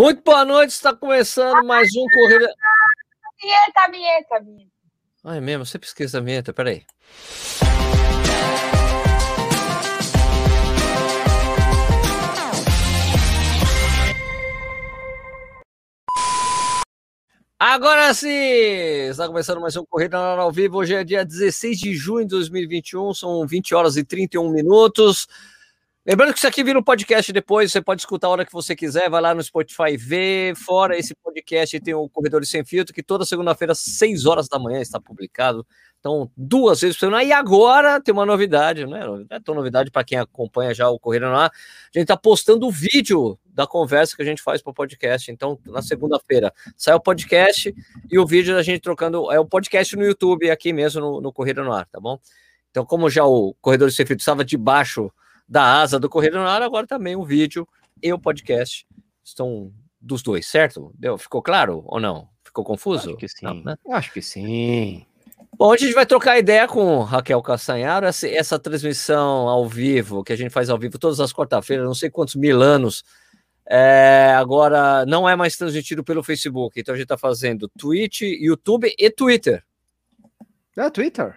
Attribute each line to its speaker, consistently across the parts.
Speaker 1: Muito boa noite, está começando mais um Corrida.
Speaker 2: Vinheta, vinheta, vinheta.
Speaker 1: Ah, é mesmo, sempre esqueço a vinheta, peraí. Agora sim! Está começando mais um Corrida ao Vivo. Hoje é dia 16 de junho de 2021, são 20 horas e 31 minutos. Lembrando que isso aqui vira um podcast depois, você pode escutar a hora que você quiser, vai lá no Spotify ver. Fora esse podcast, tem o Corredores Sem Filtro, que toda segunda-feira, às 6 horas da manhã, está publicado. Então, duas vezes por semana. E agora tem uma novidade, né? Não é tão novidade para quem acompanha já o Corrida Ar. A gente está postando o vídeo da conversa que a gente faz para o podcast. Então, na segunda-feira sai o podcast e o vídeo da gente trocando. É o podcast no YouTube, aqui mesmo no, no Corrida no Ar, tá bom? Então, como já o Corredor Sem Filtro estava debaixo da asa do Correio no Ar, agora também o vídeo e o podcast estão dos dois, certo? Deu? Ficou claro ou não? Ficou confuso?
Speaker 3: Acho que sim.
Speaker 1: Não, né?
Speaker 3: Acho que sim.
Speaker 1: Bom, a gente vai trocar ideia com Raquel Castanharo, essa, essa transmissão ao vivo, que a gente faz ao vivo todas as quarta-feiras, não sei quantos mil anos, é, agora não é mais transmitido pelo Facebook, então a gente está fazendo Twitch, YouTube e Twitter.
Speaker 3: É Twitter?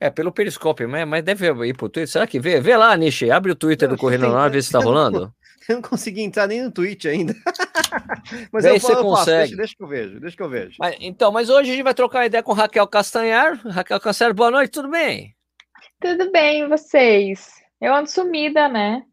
Speaker 1: É, pelo Periscope, mas, mas deve ir pro Twitter. Será que vê? Vê lá, Nishi, abre o Twitter do Correndo no Ar, vê se tá rolando.
Speaker 3: Eu não consegui entrar nem no Twitch ainda.
Speaker 1: mas Vê eu, você eu consegue.
Speaker 3: Deixa, deixa, que eu vejo, deixa que eu vejo.
Speaker 1: Mas, então, mas hoje a gente vai trocar ideia com Raquel Castanhar. Raquel Castanhar, boa noite, tudo bem?
Speaker 2: Tudo bem, vocês? Eu ando sumida, né?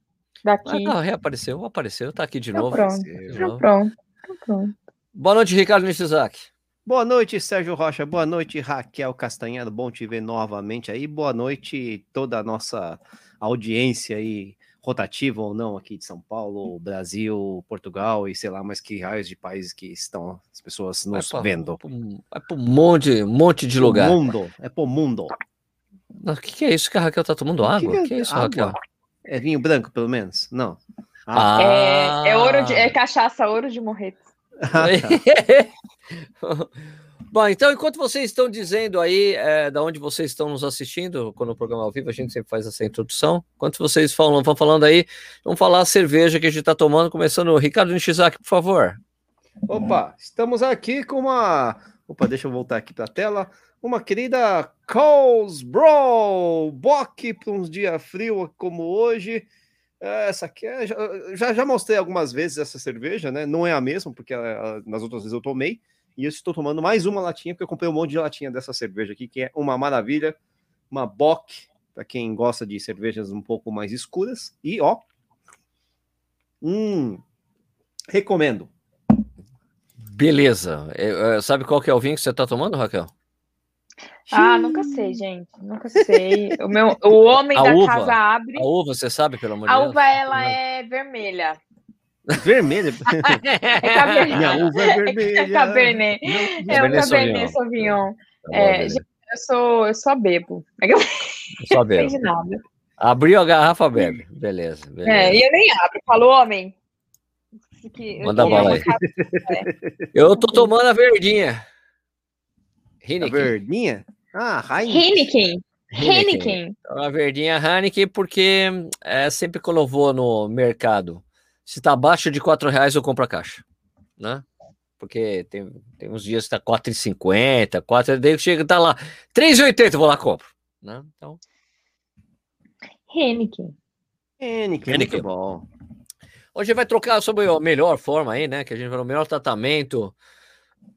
Speaker 2: Daqui.
Speaker 1: Ah, reapareceu, apareceu, tá aqui de
Speaker 2: Tô
Speaker 1: novo.
Speaker 2: Pronto,
Speaker 1: De
Speaker 2: tô
Speaker 1: novo.
Speaker 2: pronto, tô pronto.
Speaker 1: Boa noite, Ricardo Nishizaki.
Speaker 3: Boa noite, Sérgio Rocha. Boa noite, Raquel Castanhado. Bom te ver novamente aí. Boa noite, toda a nossa audiência aí, rotativa ou não, aqui de São Paulo, Brasil, Portugal e sei lá mais que raios de países que estão as pessoas nos
Speaker 1: pra-
Speaker 3: vendo.
Speaker 1: Vai pra um monte, monte de lugar.
Speaker 3: Mundo, é pro mundo.
Speaker 1: O que, que é isso que a Raquel tá tomando água? O que, é isso,
Speaker 3: água?
Speaker 1: Raquel?
Speaker 3: É vinho branco, pelo menos? Não.
Speaker 1: Ah.
Speaker 2: É, é ouro de, é cachaça, ouro de morreto.
Speaker 1: Bom, então, enquanto vocês estão dizendo aí é, da onde vocês estão nos assistindo, quando o programa é ao vivo, a gente sempre faz essa introdução. Enquanto vocês falam, vão falando aí, vamos falar a cerveja que a gente está tomando, começando Ricardo Nishizaki, por favor.
Speaker 3: Opa, estamos aqui com uma. Opa, deixa eu voltar aqui para a tela. Uma querida Coles Bro Bock para uns dias frios como hoje. Essa aqui é, já, já, mostrei algumas vezes essa cerveja, né? Não é a mesma, porque ela- nas outras vezes eu tomei. E eu estou tomando mais uma latinha, porque eu comprei um monte de latinha dessa cerveja aqui, que é uma maravilha. Uma Bock, para quem gosta de cervejas um pouco mais escuras. E ó. Hum. Recomendo.
Speaker 1: Beleza. É, é, sabe qual que é o vinho que você está tomando, Raquel?
Speaker 2: Ah, nunca sei, gente. Nunca sei. O, meu, o homem
Speaker 1: A
Speaker 2: da
Speaker 1: uva.
Speaker 2: casa abre.
Speaker 1: A uva, você sabe, pelo amor de
Speaker 2: A
Speaker 1: Deus?
Speaker 2: uva, ela é vermelha.
Speaker 3: Vermelha.
Speaker 2: É cabernet.
Speaker 3: Minha uva é vermelha.
Speaker 2: É cabernet.
Speaker 3: Não-
Speaker 2: É o
Speaker 1: Cabernet
Speaker 2: cabernet Sauvignon. É, gente, eu sou, eu só bebo. É que eu
Speaker 1: Só
Speaker 2: não sei de nada.
Speaker 1: Abriu a garrafa, bebe. Beleza, beleza.
Speaker 2: É, e eu nem abro. Falou, homem. Que-
Speaker 1: Manda
Speaker 2: eu-
Speaker 1: bala aí. Eu tô tomando a verdinha.
Speaker 3: A verdinha? Ah, Heineken.
Speaker 2: Heineken.
Speaker 1: Heineken.
Speaker 2: Heineken.
Speaker 1: A verdinha Heineken, porque é sempre quando eu vou no mercado, se tá abaixo de 4 reais, eu compro a caixa, né? Porque tem, tem uns dias que tá 4,50, 4, daí chega tá lá, 3,80, eu vou lá e compro, né? Então,
Speaker 2: Heineken.
Speaker 3: Heineken,
Speaker 1: Heineken.
Speaker 3: muito bom.
Speaker 1: hoje vai trocar sobre a melhor forma aí, né? Que a gente vai no melhor tratamento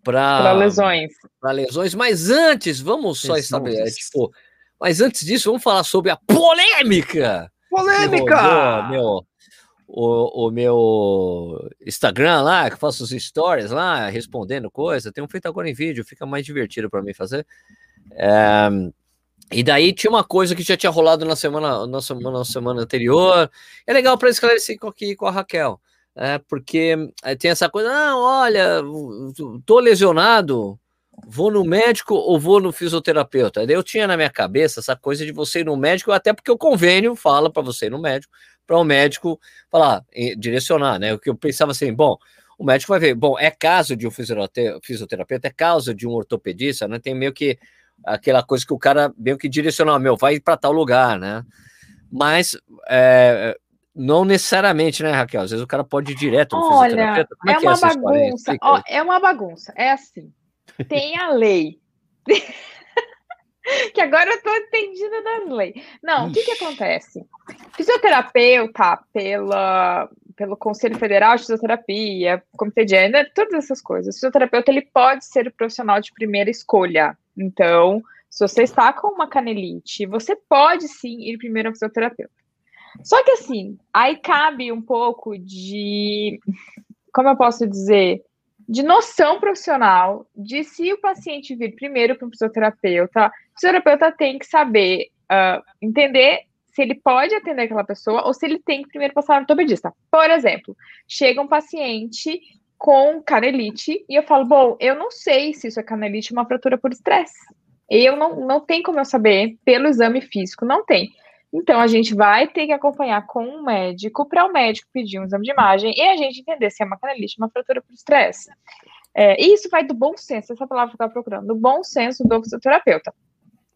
Speaker 1: para
Speaker 2: lesões.
Speaker 1: para lesões, mas antes, vamos só
Speaker 3: Lesões.
Speaker 1: estabelecer, tipo, mas antes disso, vamos falar sobre a polêmica
Speaker 3: Polêmica!
Speaker 1: rodou meu, o, o meu Instagram lá, que faço os stories lá, respondendo coisa. Tenho feito agora em vídeo, fica mais divertido para mim fazer. É, e daí tinha uma coisa que já tinha rolado na semana, na semana, na semana anterior. É legal para esclarecer aqui com a Raquel. É, porque é, tem essa coisa, não, olha, tô lesionado, vou no médico ou vou no fisioterapeuta. Eu tinha na minha cabeça essa coisa de você ir no médico, até porque o convênio fala para você ir no médico, para o médico falar, direcionar, né? O que eu pensava assim, bom, o médico vai ver, bom, é caso de um fisiotera- fisioterapeuta, é caso de um ortopedista, né? Tem meio que aquela coisa que o cara meio que direciona, meu, vai para tal lugar, né? Mas é, Não necessariamente, né, Raquel? Às vezes o cara pode ir direto no
Speaker 2: Olha, é, é, uma é bagunça. Ó, é uma bagunça. É assim. Tem a lei. que agora eu tô entendida das leis. Não, o que que acontece? Fisioterapeuta, pela, pelo Conselho Federal de Fisioterapia, Comitê de Gênero, todas essas coisas. O fisioterapeuta, ele pode ser o profissional de primeira escolha. Então, se você está com uma canelite, você pode sim ir primeiro ao fisioterapeuta. Só que assim, aí cabe um pouco de, como eu posso dizer, de noção profissional de se o paciente vir primeiro para o fisioterapeuta, o fisioterapeuta tem que saber uh, entender se ele pode atender aquela pessoa ou se ele tem que primeiro passar no ortopedista. Por exemplo, chega um paciente com canelite e eu falo, bom, eu não sei se isso é canelite ou uma fratura por estresse. Eu não, não tem como eu saber pelo exame físico, não tem. Então, a gente vai ter que acompanhar com um médico para o médico pedir um exame de imagem e a gente entender se é uma canelite ou uma fratura por estresse. É, isso vai do bom senso, essa palavra que eu estava procurando, do bom senso do fisioterapeuta.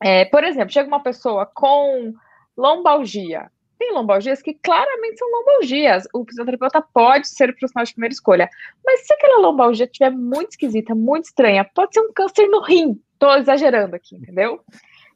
Speaker 2: É, por exemplo, chega uma pessoa com lombalgia. Tem lombalgias que claramente são lombalgias. O fisioterapeuta pode ser o profissional de primeira escolha. Mas se aquela lombalgia estiver muito esquisita, muito estranha, pode ser um câncer no rim. Estou exagerando aqui, entendeu?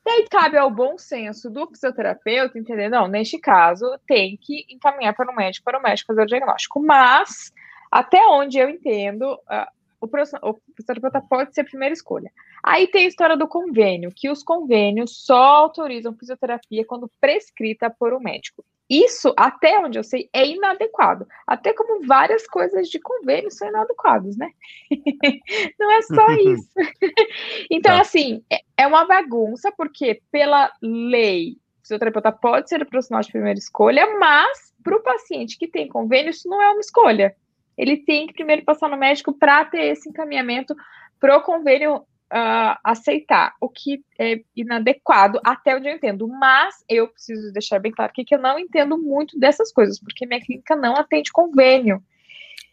Speaker 2: E aí cabe ao bom senso do fisioterapeuta entender, não, neste caso, tem que encaminhar para o médico, para o médico fazer o diagnóstico. Mas, até onde eu entendo, uh, o, o fisioterapeuta pode ser a primeira escolha. Aí tem a história do convênio, que os convênios só autorizam fisioterapia quando prescrita por um médico. Isso, até onde eu sei, é inadequado. Até como várias coisas de convênio são inadequadas, né? Não é só isso. então, tá. assim, é, é uma bagunça, porque pela lei, o fisioterapeuta pode ser o profissional de primeira escolha, mas para o paciente que tem convênio, isso não é uma escolha. Ele tem que primeiro passar no médico para ter esse encaminhamento para o convênio uh, aceitar, o que é inadequado, até onde eu entendo. Mas eu preciso deixar bem claro que eu não entendo muito dessas coisas, porque minha clínica não atende convênio.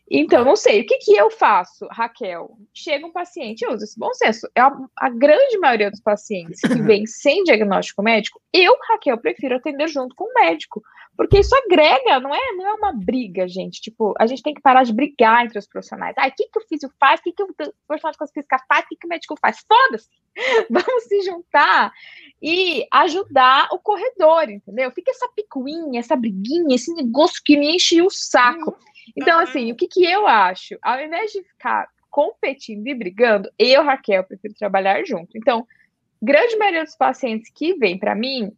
Speaker 2: Então, não sei, o que, que eu faço, Raquel? Chega um paciente, eu uso esse bom senso. É a, a grande maioria dos pacientes que vem sem diagnóstico médico, eu, Raquel, prefiro atender junto com o médico, porque isso agrega, não é, não é uma briga, gente. Tipo, a gente tem que parar de brigar entre os profissionais. Ah, o que, que o físico faz? O que, que o profissional de física faz? O que, que o médico faz? Foda-se! Vamos se juntar e ajudar o corredor, entendeu? Fica essa picuinha, essa briguinha, esse negócio que me enche o saco. Então, assim, o que, que eu acho? Ao invés de ficar competindo e brigando, eu, Raquel, prefiro trabalhar junto. Então, grande maioria dos pacientes que vêm para mim,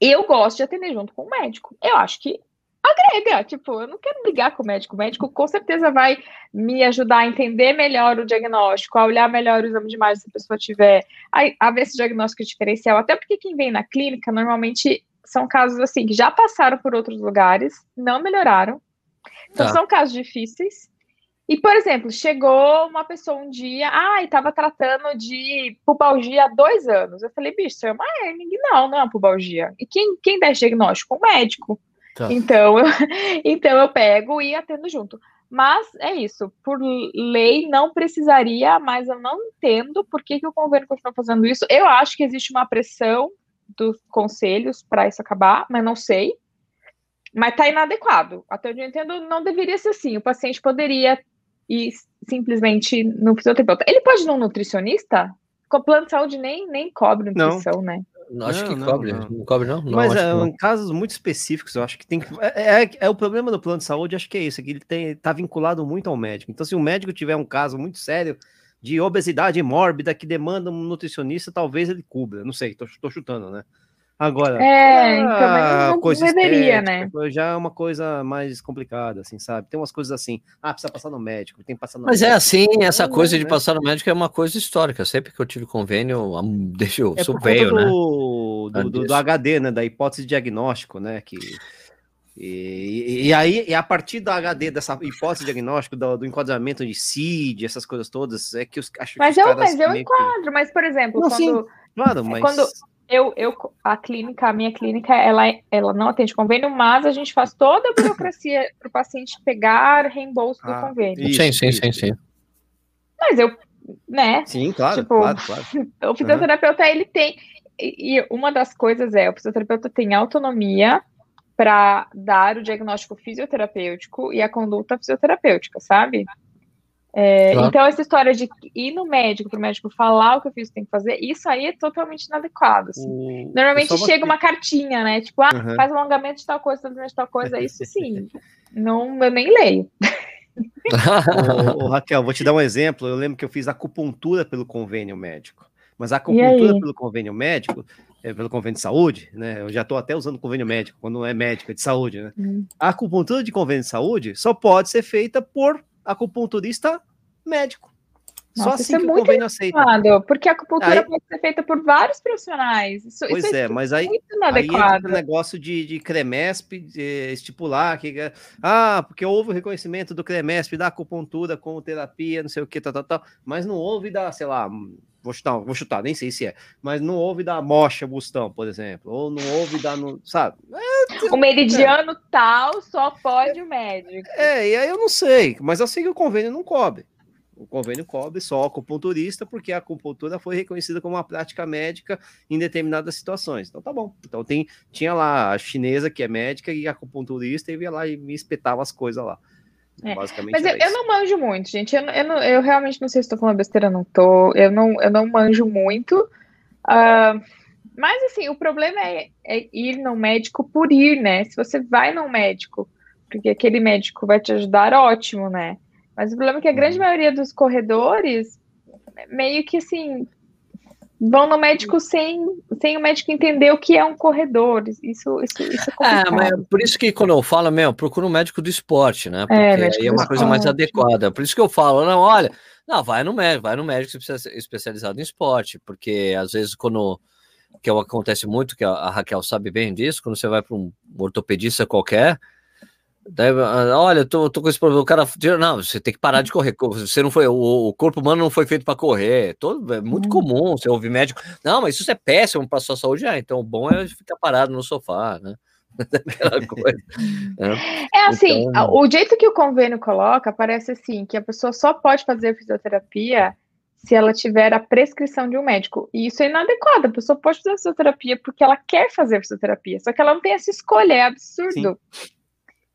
Speaker 2: eu gosto de atender junto com o médico. Eu acho que agrega, tipo, eu não quero brigar com o médico. O médico com certeza vai me ajudar a entender melhor o diagnóstico, a olhar melhor o exame de imagem se a pessoa tiver, a, a ver se o diagnóstico é diferencial. Até porque quem vem na clínica normalmente são casos assim que já passaram por outros lugares, não melhoraram, então, tá. são casos difíceis. E, por exemplo, chegou uma pessoa um dia, ah, estava tratando de pubalgia há dois anos. Eu falei, bicho, é uma hernia. Não, não é uma pubalgia. E quem, quem dá esse diagnóstico? O médico. Tá. Então, eu, então, eu pego e atendo junto. Mas é isso, por lei não precisaria, mas eu não entendo por que, que o governo continua fazendo isso. Eu acho que existe uma pressão dos conselhos para isso acabar, mas não sei. Mas está inadequado. Até onde eu entendo, não deveria ser assim. O paciente poderia ir simplesmente no fisioterapeuta. Ele pode ir num nutricionista? Com plano de saúde nem, nem cobre nutrição, não. né?
Speaker 1: Não, acho não, que cobre. Não, não. cobre, não?
Speaker 3: Mas é, em casos muito específicos, eu acho que tem que. É, é, é, o problema do plano de saúde, acho que é isso, é que ele tem, tá vinculado muito ao médico. Então, se o médico tiver um caso muito sério de obesidade mórbida que demanda um nutricionista, talvez ele cubra. Não sei, tô, tô chutando, né? Agora,
Speaker 2: é, então, não coisa deveria, né?
Speaker 3: Já é uma coisa mais complicada, assim, sabe? Tem umas coisas assim, ah, precisa passar no médico, tem que passar no
Speaker 1: Mas
Speaker 3: é
Speaker 1: médico. é assim, essa não, coisa de né? passar no médico é uma coisa histórica. Sempre que eu tive convênio, deixa eu, é sou velho, né?
Speaker 3: Do, do, do, do, HD, né? Da hipótese de diagnóstico, né? Que, e, e, aí, e a partir da HD, dessa hipótese de diagnóstico, do, do enquadramento de CID, essas coisas todas, é que os
Speaker 2: acho Mas que eu, mas eu enquadro, que... mas, por exemplo, não, quando. Sim,
Speaker 3: claro, mas.
Speaker 2: Quando eu, eu, a clínica, a minha clínica, ela, ela não atende convênio, mas a gente faz toda a burocracia para o paciente pegar reembolso do ah, convênio.
Speaker 1: Isso, sim, sim, sim, sim.
Speaker 2: Mas eu, né?
Speaker 3: Sim, claro, tipo, claro, claro.
Speaker 2: O fisioterapeuta, uhum. ele tem, e uma das coisas é, o fisioterapeuta tem autonomia para dar o diagnóstico fisioterapêutico e a conduta fisioterapêutica, sabe? É, claro. Então, essa história de ir no médico, para o médico falar o que o físico tem que fazer, isso aí é totalmente inadequado. Assim. O... Normalmente chega uma cartinha, né? Tipo, ah, uhum. faz alongamento de tal coisa, alongamento de tal coisa, isso sim. não, eu nem leio.
Speaker 3: ô, ô, Raquel, vou te dar um exemplo. Eu lembro que eu fiz acupuntura pelo convênio médico. Mas a acupuntura pelo convênio médico, é, pelo convênio de saúde, né? Eu já estou até usando convênio médico, quando não é médico, é de saúde, né? Hum. A acupuntura de convênio de saúde só pode ser feita por acupunturista médico.
Speaker 2: Nossa, Só assim é que o convênio aceita. Porque a acupuntura aí, pode ser feita por vários profissionais. Isso,
Speaker 3: pois
Speaker 2: isso
Speaker 3: é, é, mas aí, aí entra o negócio de, de CREMESP de estipular que ah, porque houve o reconhecimento do CREMESP da acupuntura como terapia, não sei o que, tal, tal, tal, mas não houve da, sei lá, vou chutar, vou chutar, nem sei se é, mas não houve da mocha bustão, por exemplo, ou não houve da, no, sabe?
Speaker 2: É, o meridiano é. tal só pode o médico.
Speaker 3: É, e aí eu não sei, mas assim que o convênio não cobre. O convênio cobre só acupunturista, porque a acupuntura foi reconhecida como uma prática médica em determinadas situações. Então tá bom. Então tem, tinha lá a chinesa que é médica e a acupunturista, e ia lá e me espetava as coisas lá.
Speaker 2: É. Basicamente Mas eu, eu, não manjo muito, gente. Eu, eu, não, eu realmente não sei se estou falando besteira, não tô. Eu não, eu não manjo muito. Uh, mas assim, o problema é, é ir no médico por ir, né? Se você vai no médico, porque aquele médico vai te ajudar, ótimo, né? Mas o problema é que a grande uhum. maioria dos corredores, meio que assim, vão no médico sem, sem o médico entender o que é um corredor. Isso, isso, isso é,
Speaker 1: é mas por isso que quando eu falo, meu, procura um médico do esporte, né? É, porque é, aí é uma coisa mais adequada. Por isso que eu falo, não, olha, não, vai no médico, vai no médico especializado em esporte, porque às vezes quando que acontece muito, que a Raquel sabe bem disso, quando você vai para um ortopedista qualquer, Daí, ah, olha, tô, tô com esse problema. O cara, não, você tem que parar de correr. Você não foi, o, o corpo humano não foi feito para correr. Todo, é muito hum. comum você ouvir médico. Não, mas isso é péssimo para sua saúde. Ah, então o bom é ficar parado no sofá, né?
Speaker 2: É assim, então... o jeito que o convênio coloca parece assim que a pessoa só pode fazer fisioterapia se ela tiver a prescrição de um médico. E isso é inadequado. A pessoa pode fazer fisioterapia porque ela quer fazer fisioterapia, só que ela não tem essa escolha, é absurdo. Sim.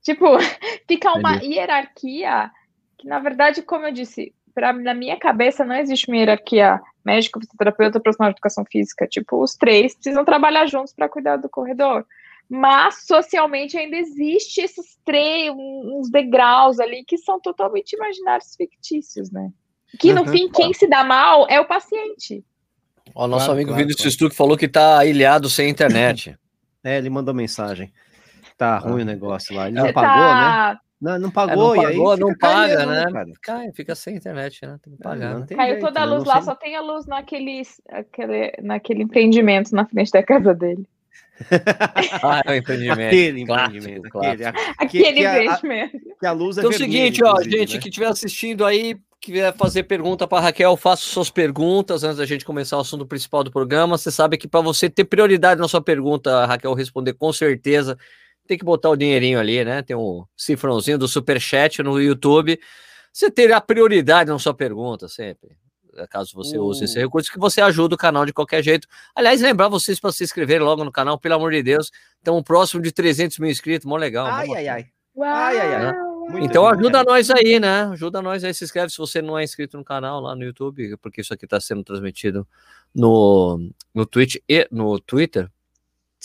Speaker 2: Tipo, fica uma Entendi. hierarquia que, na verdade, como eu disse, pra, na minha cabeça não existe uma hierarquia médico, fisioterapeuta, profissional de educação física. Tipo, os três precisam trabalhar juntos para cuidar do corredor. Mas socialmente ainda existe esses três, uns degraus ali que são totalmente imaginários fictícios, né? Que no uhum. fim, quem se dá mal é o paciente.
Speaker 1: O nosso claro, amigo claro, Vinícius claro. falou que tá ilhado sem internet.
Speaker 3: é, ele mandou mensagem tá ruim o negócio lá. Ele não pagou, tá... né? Não, não pagou, é, não pagou,
Speaker 1: e aí não paga, né? Cara. Cai, fica sem internet, né? Tem que é, pagar.
Speaker 2: Né? Caiu jeito, toda a luz lá, sei. só tem a luz naquele, aquele, naquele empreendimento na frente da casa dele.
Speaker 1: ah, é o empreendimento.
Speaker 3: Aquele empreendimento.
Speaker 2: Aquele, aquele que empreendimento.
Speaker 3: A, que a luz
Speaker 1: é Então é o seguinte, ó, gente né? que estiver assistindo aí, quiser fazer pergunta para Raquel, faça suas perguntas antes da gente começar o assunto principal do programa. Você sabe que para você ter prioridade na sua pergunta, a Raquel responder com certeza tem que botar o dinheirinho ali, né? Tem um cifrãozinho do superchat no YouTube. Você terá prioridade na sua pergunta sempre. Caso você uh. use esse recurso, que você ajuda o canal de qualquer jeito. Aliás, lembrar vocês para se inscreverem logo no canal, pelo amor de Deus. Então, próximo de 300 mil inscritos, mó legal.
Speaker 3: Ai, ai,
Speaker 1: ai.
Speaker 3: Ai, ai, ai.
Speaker 1: então ajuda nós aí, né? Ajuda nós aí, se inscreve se você não é inscrito no canal lá no YouTube, porque isso aqui está sendo transmitido no, no Twitch e no Twitter.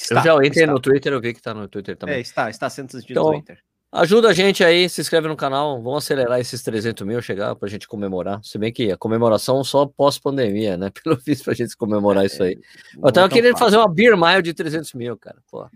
Speaker 1: Está, eu já entrei está. no Twitter, eu vi que está no Twitter também. É,
Speaker 3: está, está sendo transmitido então, no Twitter.
Speaker 1: Ajuda a gente aí, se inscreve no canal, vamos acelerar esses 300 mil chegar para a gente comemorar. Se bem que a comemoração só pós-pandemia, né? Pelo visto, para a gente comemorar é, isso aí. Eu tava querendo fácil. fazer uma beer mile de 300 mil, cara. Pô,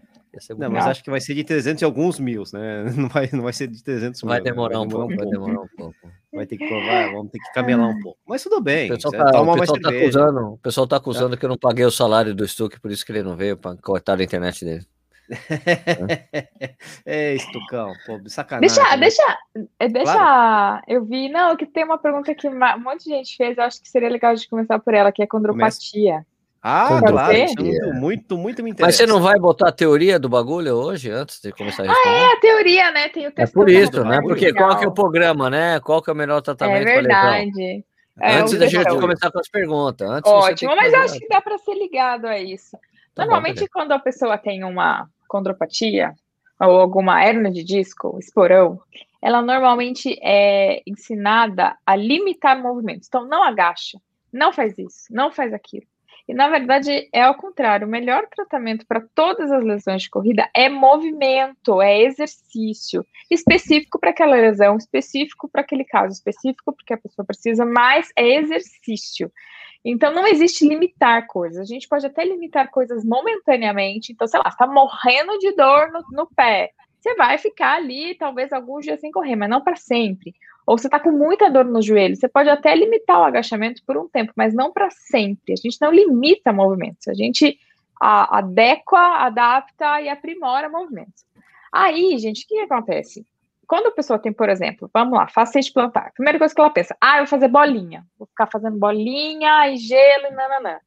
Speaker 3: não, mas acho que vai ser de 300 e alguns mil, né? Não vai, não vai ser de 300
Speaker 1: mil. Vai demorar, né? vai demorar um, pouco, vai demorar um pouco.
Speaker 3: Vai ter que provar, vamos ter que camelar um pouco. Mas tudo bem.
Speaker 1: O pessoal tá, o pessoal tá acusando, o pessoal tá acusando que eu não paguei o salário do Stuck, por isso que ele não veio para cortar a internet dele.
Speaker 3: é, Estucão, pô, sacanagem.
Speaker 2: Deixa, né? deixa, é, deixa. Claro. Eu vi, não, que tem uma pergunta que um monte de gente fez, eu acho que seria legal de começar por ela, que é condropatia.
Speaker 3: Ah, claro, muito, muito, muito me interessa.
Speaker 1: Mas você não vai botar a teoria do bagulho hoje, antes de começar a
Speaker 2: responder? Ah, é, a teoria, né? Tem o
Speaker 1: É por isso, né? Porque qual que é o programa, né? Qual que é o melhor tratamento?
Speaker 2: É verdade.
Speaker 1: É, antes da gente começar com as perguntas. Antes
Speaker 2: Ótimo, mas eu acho que dá para ser ligado a isso. Tá Normalmente, bom, quando a pessoa tem uma condropatia, ou alguma hernia de disco, esporão, ela normalmente é ensinada a limitar movimentos. Então, não agacha, não faz isso, não faz aquilo. E na verdade é ao contrário, o melhor tratamento para todas as lesões de corrida é movimento, é exercício específico para aquela lesão, específico para aquele caso, específico porque a pessoa precisa, mas é exercício. Então não existe limitar coisas. A gente pode até limitar coisas momentaneamente. Então, sei lá, está morrendo de dor no, no pé. Você vai ficar ali, talvez alguns dias sem correr, mas não para sempre ou você está com muita dor no joelho, você pode até limitar o agachamento por um tempo, mas não para sempre. A gente não limita movimentos, a gente a, adequa, adapta e aprimora movimentos. Aí, gente, o que, que acontece? Quando a pessoa tem, por exemplo, vamos lá, facete plantar, primeira coisa que ela pensa, ah, eu vou fazer bolinha, vou ficar fazendo bolinha e gelo e nananã.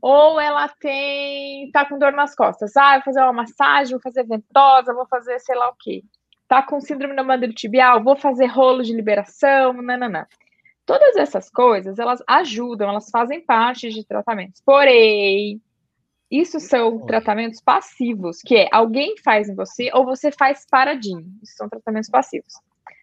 Speaker 2: Ou ela tem, tá com dor nas costas, ah, vou fazer uma massagem, vou fazer ventosa, vou fazer sei lá o quê tá com síndrome da mandíbula tibial, vou fazer rolo de liberação, nananã. Todas essas coisas, elas ajudam, elas fazem parte de tratamentos. Porém, isso são tratamentos passivos, que é alguém faz em você ou você faz paradinho. Isso são tratamentos passivos.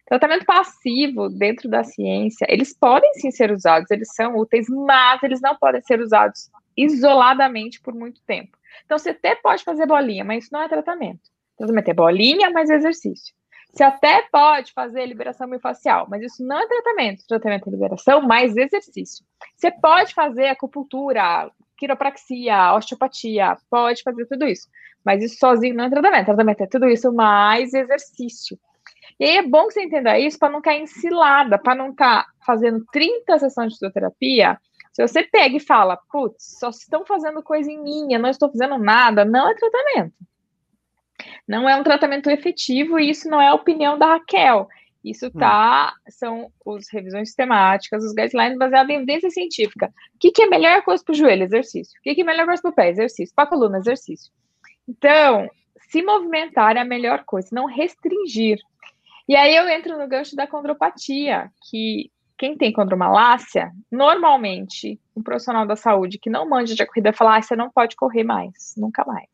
Speaker 2: Tratamento passivo dentro da ciência, eles podem sim ser usados, eles são úteis, mas eles não podem ser usados isoladamente por muito tempo. Então, você até pode fazer bolinha, mas isso não é tratamento. Tratamento é bolinha, mais exercício. Você até pode fazer liberação miofascial, mas isso não é tratamento. Tratamento é liberação mais exercício. Você pode fazer acupuntura, quiropraxia, osteopatia, pode fazer tudo isso. Mas isso sozinho não é tratamento. Tratamento é tudo isso mais exercício. E aí é bom que você entenda isso para não cair em cilada, para não estar tá fazendo 30 sessões de fisioterapia. Se você pega e fala, putz, só estão fazendo coisa em minha, não estou fazendo nada, não é tratamento. Não é um tratamento efetivo e isso não é a opinião da Raquel. Isso hum. tá, são as revisões sistemáticas, os guidelines baseados em evidência científica. O que, que é melhor coisa para o joelho? Exercício. O que, que é melhor coisa para o pé? Exercício. Para a coluna? Exercício. Então, se movimentar é a melhor coisa, não restringir. E aí eu entro no gancho da condropatia, que quem tem condromalácia, normalmente, um profissional da saúde que não manja de corrida fala, ah, você não pode correr mais, nunca mais.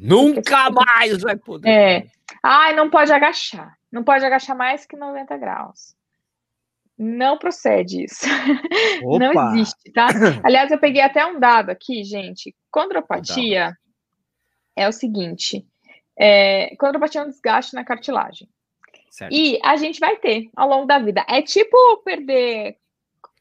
Speaker 1: Nunca mais vai poder.
Speaker 2: É. Ai, não pode agachar. Não pode agachar mais que 90 graus. Não procede isso. Opa. Não existe, tá? Aliás, eu peguei até um dado aqui, gente. Condropatia é o seguinte: é, condropatia é um desgaste na cartilagem. Certo. E a gente vai ter ao longo da vida. É tipo perder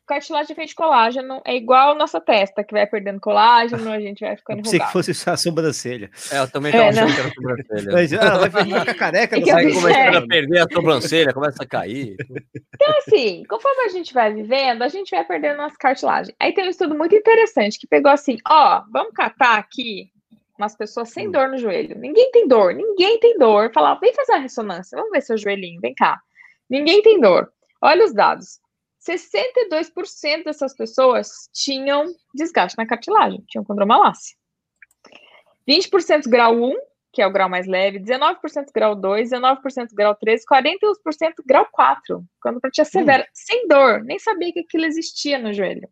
Speaker 2: cartilagem feita de colágeno é igual a nossa testa, que vai perdendo colágeno, a gente vai ficando
Speaker 3: eu pensei que fosse só a sobrancelha.
Speaker 1: É, eu também tava é, achando que era a sobrancelha. Mas,
Speaker 3: ah, vai ficar careca, é
Speaker 1: começando a perder a sobrancelha, começa a cair.
Speaker 2: Então, assim, conforme a gente vai vivendo, a gente vai perdendo nossa cartilagem. Aí tem um estudo muito interessante que pegou assim, ó, vamos catar aqui umas pessoas sem hum. dor no joelho. Ninguém tem dor, ninguém tem dor. Falar, vem fazer uma ressonância, vamos ver seu joelhinho, vem cá. Ninguém tem dor. Olha os dados. 62% dessas pessoas tinham desgaste na cartilagem, tinham condromalácia. 20% grau 1, que é o grau mais leve, 19% grau 2, 19% grau 3, 41% grau 4, quando tinha severa, hum. sem dor, nem sabia que aquilo existia no joelho.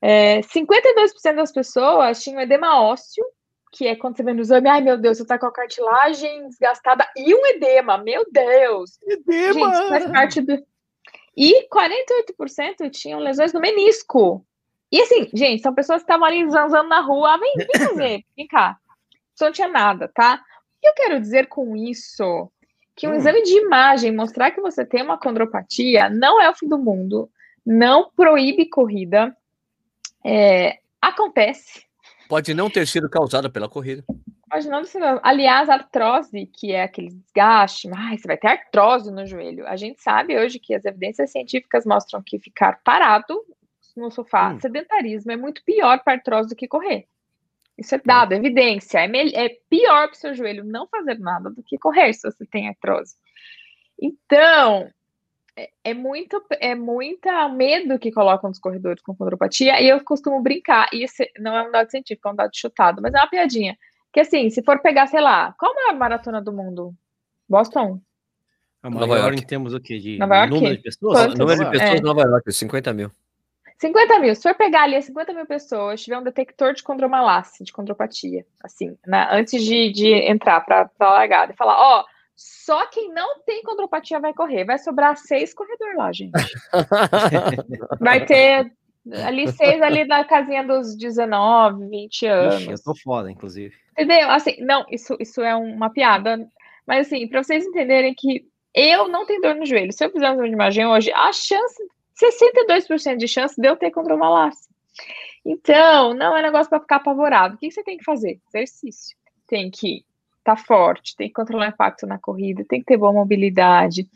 Speaker 2: É, 52% das pessoas tinham edema ósseo, que é quando você vê no exame, ai meu Deus, você tá com a cartilagem desgastada e um edema, meu Deus!
Speaker 3: Edema!
Speaker 2: Gente, faz parte do, e 48% tinham lesões no menisco. E assim, gente, são pessoas que estavam ali zanzando na rua. Ah, vem, vem fazer, vem cá. Isso não tinha nada, tá? O que eu quero dizer com isso? Que um hum. exame de imagem mostrar que você tem uma condropatia não é o fim do mundo, não proíbe corrida. É, acontece.
Speaker 1: Pode não ter sido causada pela corrida.
Speaker 2: Pode não. Aliás, artrose, que é aquele desgaste, ai, você vai ter artrose no joelho. A gente sabe hoje que as evidências científicas mostram que ficar parado no sofá, hum. sedentarismo, é muito pior para artrose do que correr. Isso é hum. dado, é evidência. É, é pior para o seu joelho não fazer nada do que correr se você tem artrose. Então, é, é muito, é muita medo que colocam os corredores com condropatia, e eu costumo brincar, e isso não é um dado científico, é um dado chutado, mas é uma piadinha. Que assim, se for pegar, sei lá, qual é a maratona do mundo? Boston?
Speaker 3: A maior Nova York. em termos o quê? De
Speaker 2: Nova York?
Speaker 3: número de
Speaker 1: pessoas? Quantos? Número de pessoas é. Nova York, 50 mil.
Speaker 2: 50 mil. Se for pegar ali 50 mil pessoas, tiver um detector de condromalácia, de condropatia, assim, né, antes de, de entrar para a largada, e falar, ó, só quem não tem condropatia vai correr. Vai sobrar seis corredores lá, gente. vai ter ali seis ali na casinha dos 19, 20 anos. Ixi,
Speaker 3: eu tô foda, inclusive.
Speaker 2: Entendeu? Assim, não, isso, isso é uma piada. Mas assim, para vocês entenderem que eu não tenho dor no joelho. Se eu fizer um exame de imagem hoje, a chance, 62% de chance de eu ter condromalácia. Então, não é negócio para ficar apavorado. O que você tem que fazer? Exercício. Tem que estar tá forte, tem que controlar o impacto na corrida, tem que ter boa mobilidade,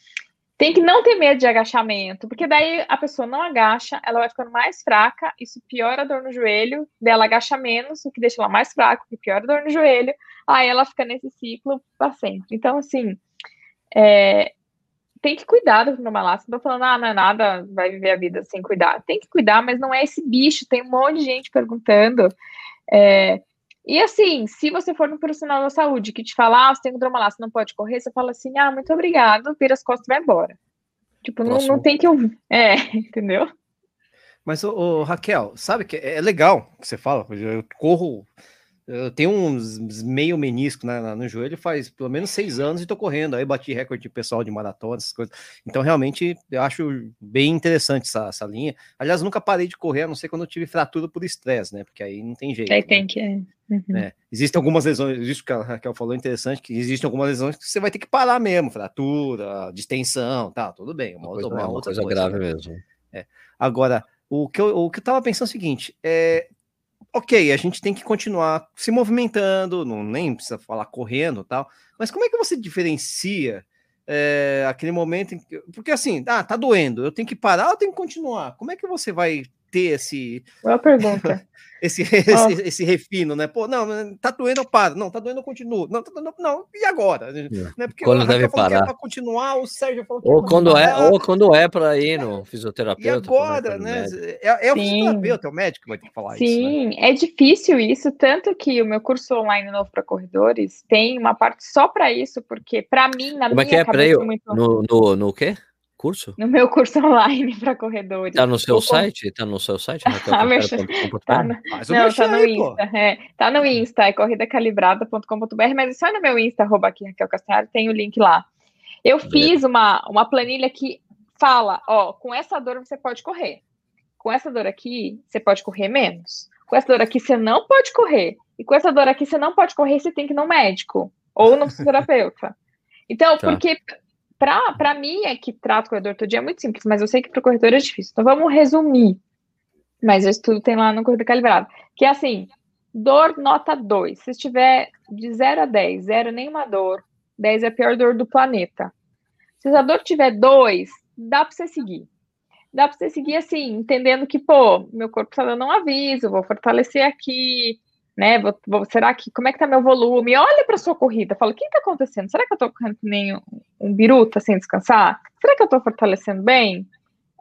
Speaker 2: tem que não ter medo de agachamento, porque daí a pessoa não agacha, ela vai ficando mais fraca, isso piora a dor no joelho, dela agacha menos, o que deixa ela mais fraca, o que piora a dor no joelho, aí ela fica nesse ciclo para sempre. Então, assim, é, tem que cuidar do cromalácia. Não tô falando, ah, não é nada, vai viver a vida sem cuidar. Tem que cuidar, mas não é esse bicho. Tem um monte de gente perguntando. É, e assim, se você for no profissional da saúde que te fala, ah, você tem um dromalácia, não pode correr, você fala assim, ah, muito obrigado, vira as costas e vai embora. Tipo, não, não tem que ouvir. É, entendeu?
Speaker 3: Mas, ô, ô, Raquel, sabe que é legal que você fala, eu corro eu tenho uns meio menisco né, no joelho faz pelo menos seis anos e tô correndo. Aí bati recorde pessoal de maratona, essas coisas. Então, realmente, eu acho bem interessante essa, essa linha. Aliás, nunca parei de correr, a não ser quando eu tive fratura por estresse, né? Porque aí não tem jeito.
Speaker 2: Aí
Speaker 3: né?
Speaker 2: tem que. É.
Speaker 3: Uhum. É, existem algumas lesões, isso que a Raquel falou interessante, que existem algumas lesões que você vai ter que parar mesmo, fratura, distensão, tá, tudo bem.
Speaker 1: Uma, uma coisa, uma, uma coisa, coisa grave né? mesmo.
Speaker 3: É. Agora, o que, eu, o que eu tava pensando é o seguinte: é, ok, a gente tem que continuar se movimentando, não nem precisa falar correndo tal, mas como é que você diferencia é, aquele momento em que. Porque assim, ah, tá doendo, eu tenho que parar ou tenho que continuar? Como é que você vai ter esse.
Speaker 2: Boa pergunta.
Speaker 3: esse, oh. esse, esse, refino, né? Pô, não, tá doendo, eu paro. Não, tá doendo, eu continuo. Não, tá doendo, não. E agora? É.
Speaker 1: Né? Porque quando deve parar.
Speaker 3: Que é continuar, o Sérgio falou que
Speaker 1: ou quando é Ou quando é para ir no fisioterapeuta.
Speaker 3: E agora, né? É, é, o fisioterapeuta, é o médico que vai ter que falar
Speaker 2: Sim,
Speaker 3: isso.
Speaker 2: Sim, né? é difícil isso, tanto que o meu curso online novo para corredores tem uma parte só para isso, porque para mim, na
Speaker 1: Como
Speaker 2: minha
Speaker 1: é que é? Muito... No, no, no quê? Curso?
Speaker 2: No meu curso online para corredores.
Speaker 1: Tá no seu site? Tá no seu site?
Speaker 2: tá, tá no... Não, tá no aí, Insta. É, tá no Insta, é corridacalibrada.com.br, mas só no meu Insta, arroba aqui, Raquel Castanhari, tem o link lá. Eu fiz uma, uma planilha que fala, ó, com essa dor você pode correr. Com essa dor aqui, você pode correr menos. Com essa dor aqui, você não pode correr. E com essa dor aqui, você não pode correr, você tem que ir no médico ou no fisioterapeuta. Então, tá. porque para mim, é que trato corredor todo dia é muito simples, mas eu sei que para o corredor é difícil. Então vamos resumir. Mas isso tudo tem lá no Corredor Calibrado. Que é assim, dor nota 2. Se estiver de 0 a 10, 0 nenhuma dor, 10 é a pior dor do planeta. Se a dor tiver 2, dá para você seguir. Dá para você seguir assim, entendendo que, pô, meu corpo está dando um aviso, vou fortalecer aqui, né? Vou, vou, será que como é que tá meu volume? Olha para sua corrida, fala, o que está acontecendo? Será que eu estou correndo nem um, um biruta sem descansar? Será que eu estou fortalecendo bem?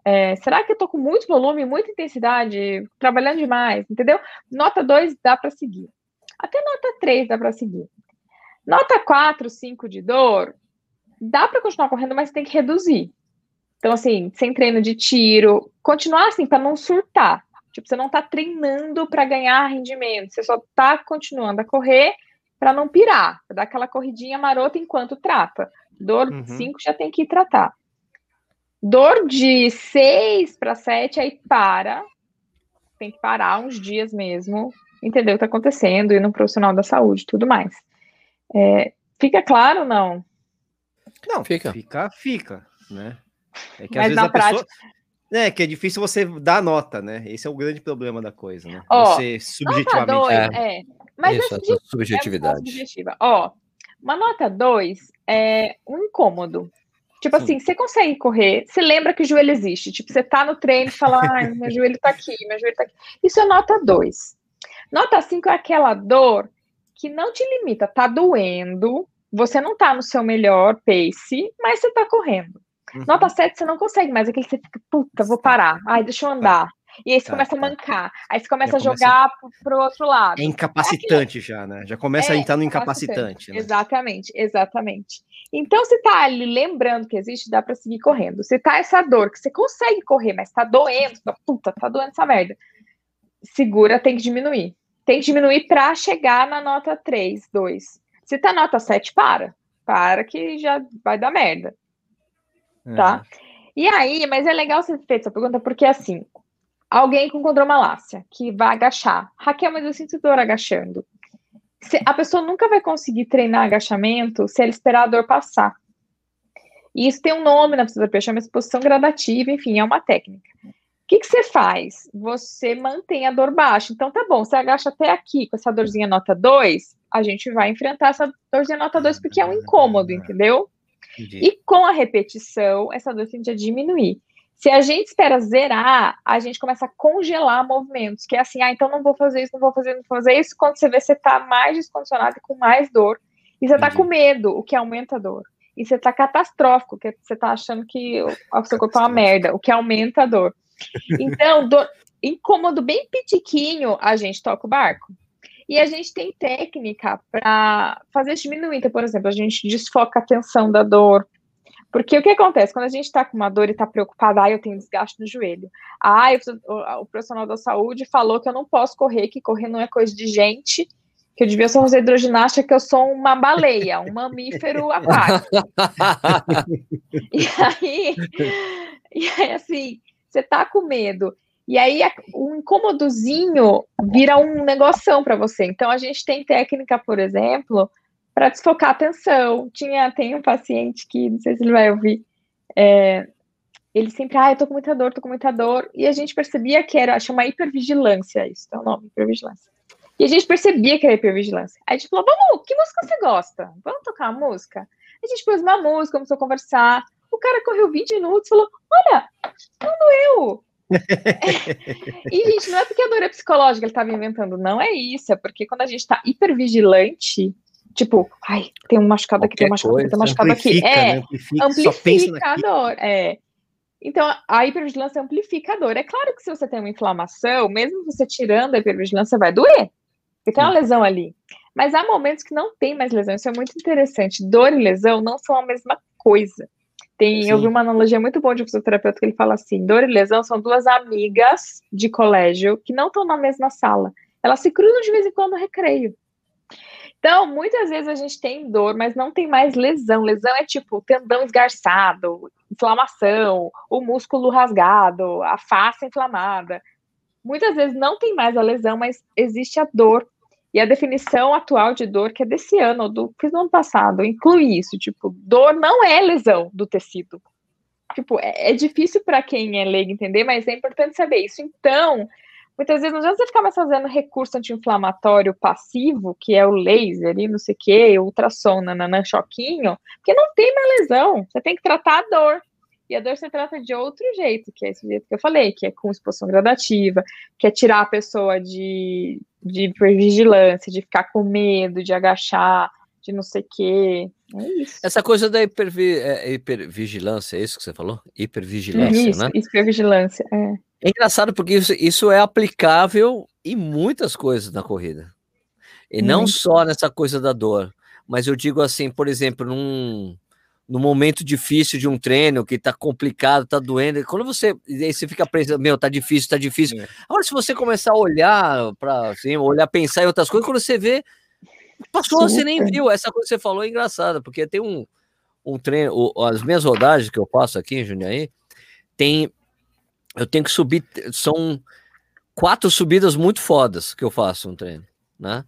Speaker 2: É, será que eu estou com muito volume, muita intensidade, trabalhando demais, entendeu? Nota 2 dá para seguir. Até nota 3 dá para seguir. Nota 4, 5 de dor, dá para continuar correndo, mas tem que reduzir. Então, assim, sem treino de tiro, continuar assim para não surtar. Tipo, você não está treinando para ganhar rendimento, você só está continuando a correr para não pirar, pra dar aquela corridinha marota enquanto trata. Dor 5 uhum. já tem que ir tratar. Dor de 6 para 7, aí para. Tem que parar uns dias mesmo, entender o que está acontecendo, ir no profissional da saúde e tudo mais. É, fica claro ou não?
Speaker 3: Não, fica. Fica, fica, né? É que Mas às vezes na a prática, pessoa, é, que é difícil você dar nota, né? Esse é o grande problema da coisa, né?
Speaker 2: Ó,
Speaker 3: você
Speaker 2: subjetivamente. Dois, é. é. Mas
Speaker 1: Isso, essa subjetividade. É
Speaker 2: subjetiva. Ó, uma nota 2 é um incômodo. Tipo Sim. assim, você consegue correr, você lembra que o joelho existe. Tipo, você tá no treino e fala, ah, meu joelho tá aqui, meu joelho tá aqui. Isso é nota 2. Nota 5 é aquela dor que não te limita, tá doendo, você não tá no seu melhor pace, mas você tá correndo. Uhum. Nota 7 você não consegue mais, aquele que você fica, puta, vou parar. Ai, deixa eu andar. E aí você tá, começa a tá. mancar. Aí você começa já a jogar começa... para o outro lado.
Speaker 3: É incapacitante é já, né? Já começa é, a entrar no incapacitante.
Speaker 2: Né? Exatamente, exatamente. Então, se tá ali lembrando que existe, dá para seguir correndo. Se tá essa dor, que você consegue correr, mas tá doendo, tá, puta, tá doendo essa merda. Segura, tem que diminuir. Tem que diminuir para chegar na nota 3, 2. Se tá nota 7, para. Para que já vai dar merda. Tá? E aí, mas é legal você ter feito essa pergunta, porque assim, alguém com condromalácia que vai agachar. Raquel, mas eu sinto dor agachando. a pessoa nunca vai conseguir treinar agachamento se ela esperar a dor passar. E isso tem um nome na fisioterapia, chama exposição gradativa, enfim, é uma técnica. O que, que você faz? Você mantém a dor baixa. Então, tá bom, você agacha até aqui com essa dorzinha nota 2, a gente vai enfrentar essa dorzinha nota 2 porque é um incômodo, entendeu? Entendi. E com a repetição, essa dor tende a diminuir. Se a gente espera zerar, a gente começa a congelar movimentos, que é assim, ah, então não vou fazer isso, não vou fazer, não vou fazer isso. Quando você vê, você tá mais descondicionado e com mais dor. E você tá com medo, o que aumenta a dor. E você tá catastrófico, que você tá achando que o seu corpo é uma merda, o que aumenta a dor. Então, dor, incômodo bem pitiquinho, a gente toca o barco. E a gente tem técnica para fazer diminuir. Então, por exemplo, a gente desfoca a tensão da dor. Porque o que acontece? Quando a gente está com uma dor e está preocupada, ah, eu tenho desgaste no joelho. Ah, eu, o, o, profissional da saúde falou que eu não posso correr, que correr não é coisa de gente, que eu devia só fazer hidroginástica, que eu sou uma baleia, um mamífero aquático. e aí, e aí, assim, você tá com medo e aí um incômodozinho vira um negoção para você. Então a gente tem técnica, por exemplo, para desfocar a atenção. Tinha, tem um paciente que, não sei se ele vai ouvir, é, ele sempre, ah, eu tô com muita dor, tô com muita dor. E a gente percebia que era, chama hipervigilância, isso é o nome, hipervigilância. E a gente percebia que era hipervigilância. Aí a gente falou, vamos, que música você gosta? Vamos tocar uma música? A gente pôs uma música, começou a conversar. O cara correu 20 minutos, falou, olha, não doeu. e, gente, não é porque a dor é psicológica, ele estava inventando, não é isso, é porque quando a gente está hipervigilante, tipo, ai, tem um machucado aqui, tem um machucado aqui, tem um machucado aqui. É, né? amplifica, amplifica a dor, é. Então, a hipervigilância amplifica a dor. É claro que se você tem uma inflamação, mesmo você tirando a hipervigilância, vai doer, porque tem uma lesão ali. Mas há momentos que não tem mais lesão, isso é muito interessante. Dor e lesão não são a mesma coisa. Tem, eu vi uma analogia muito boa de um fisioterapeuta que ele fala assim: dor e lesão são duas amigas de colégio que não estão na mesma sala. Elas se cruzam de vez em quando no recreio. Então, muitas vezes a gente tem dor, mas não tem mais lesão. Lesão é tipo tendão esgarçado, inflamação, o músculo rasgado, a face inflamada. Muitas vezes não tem mais a lesão, mas existe a dor e a definição atual de dor, que é desse ano, do fiz no ano passado, inclui isso, tipo, dor não é lesão do tecido. Tipo, é, é difícil para quem é leigo entender, mas é importante saber isso. Então, muitas vezes não adianta você ficar mais fazendo recurso anti-inflamatório passivo, que é o laser e não sei o que, ultrassom, nananã, choquinho, porque não tem mais lesão. Você tem que tratar a dor. E a dor se trata de outro jeito, que é esse jeito que eu falei, que é com exposição gradativa, que é tirar a pessoa de, de hipervigilância, de ficar com medo, de agachar, de não sei o quê. É isso.
Speaker 1: Essa coisa da hipervi é, hipervigilância, é isso que você falou? Hipervigilância,
Speaker 2: isso,
Speaker 1: né?
Speaker 2: Hipervigilância, é.
Speaker 1: É engraçado porque isso, isso é aplicável em muitas coisas na corrida. E não Muito. só nessa coisa da dor. Mas eu digo assim, por exemplo, num, no momento difícil de um treino, que tá complicado, tá doendo, quando você, aí você fica preso, meu, tá difícil, tá difícil. É. Agora, se você começar a olhar para cima, olhar, pensar em outras coisas, quando você vê, passou, Super. você nem viu. Essa coisa que você falou é engraçada, porque tem um, um treino, o, as minhas rodagens que eu faço aqui em Jundiaí, tem, eu tenho que subir, são quatro subidas muito fodas que eu faço um treino, né?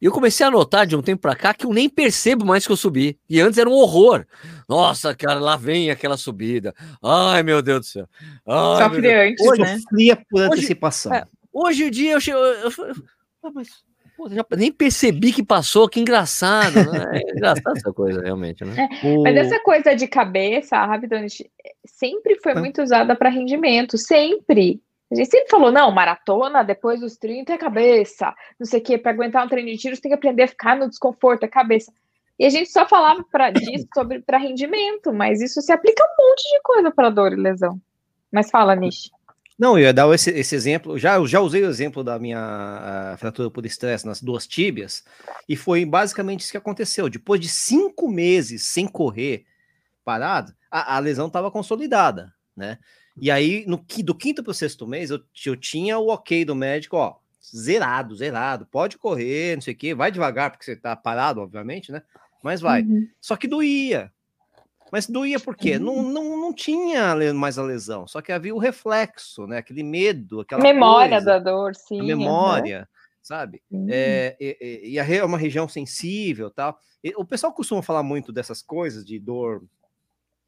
Speaker 1: E eu comecei a notar de um tempo para cá que eu nem percebo mais que eu subi. E antes era um horror. Nossa, cara, lá vem aquela subida. Ai, meu Deus do céu. Ai,
Speaker 2: Sofre antes,
Speaker 3: hoje, né? Sofria por antecipação.
Speaker 1: Hoje, é, hoje em dia eu chego. Eu, eu, eu, mas, pô, já nem percebi que passou, que engraçado. Né? É engraçado essa coisa, realmente, né?
Speaker 2: É, o... Mas essa coisa de cabeça, rapidamente, sempre foi muito usada para rendimento. Sempre. A gente sempre falou, não, maratona, depois dos 30 é cabeça, não sei o quê, para aguentar um treino de tiro, você tem que aprender a ficar no desconforto, é cabeça. E a gente só falava pra, disso sobre para rendimento, mas isso se aplica a um monte de coisa para dor e lesão. Mas fala, Nish.
Speaker 3: Não, eu ia dar esse, esse exemplo. Já, já usei o exemplo da minha fratura por estresse nas duas tíbias, e foi basicamente isso que aconteceu. Depois de cinco meses sem correr, parado, a, a lesão estava consolidada, né? E aí, no, do quinto para o sexto mês, eu, eu tinha o ok do médico, ó, zerado, zerado, pode correr, não sei o quê, vai devagar, porque você tá parado, obviamente, né? Mas vai. Uhum. Só que doía. Mas doía por quê? Uhum. Não, não, não tinha mais a lesão, só que havia o reflexo, né? Aquele medo, aquela
Speaker 2: memória coisa, da dor, sim.
Speaker 3: memória, uhum. sabe? É, e, e, é uma região sensível, tal. E, o pessoal costuma falar muito dessas coisas de dor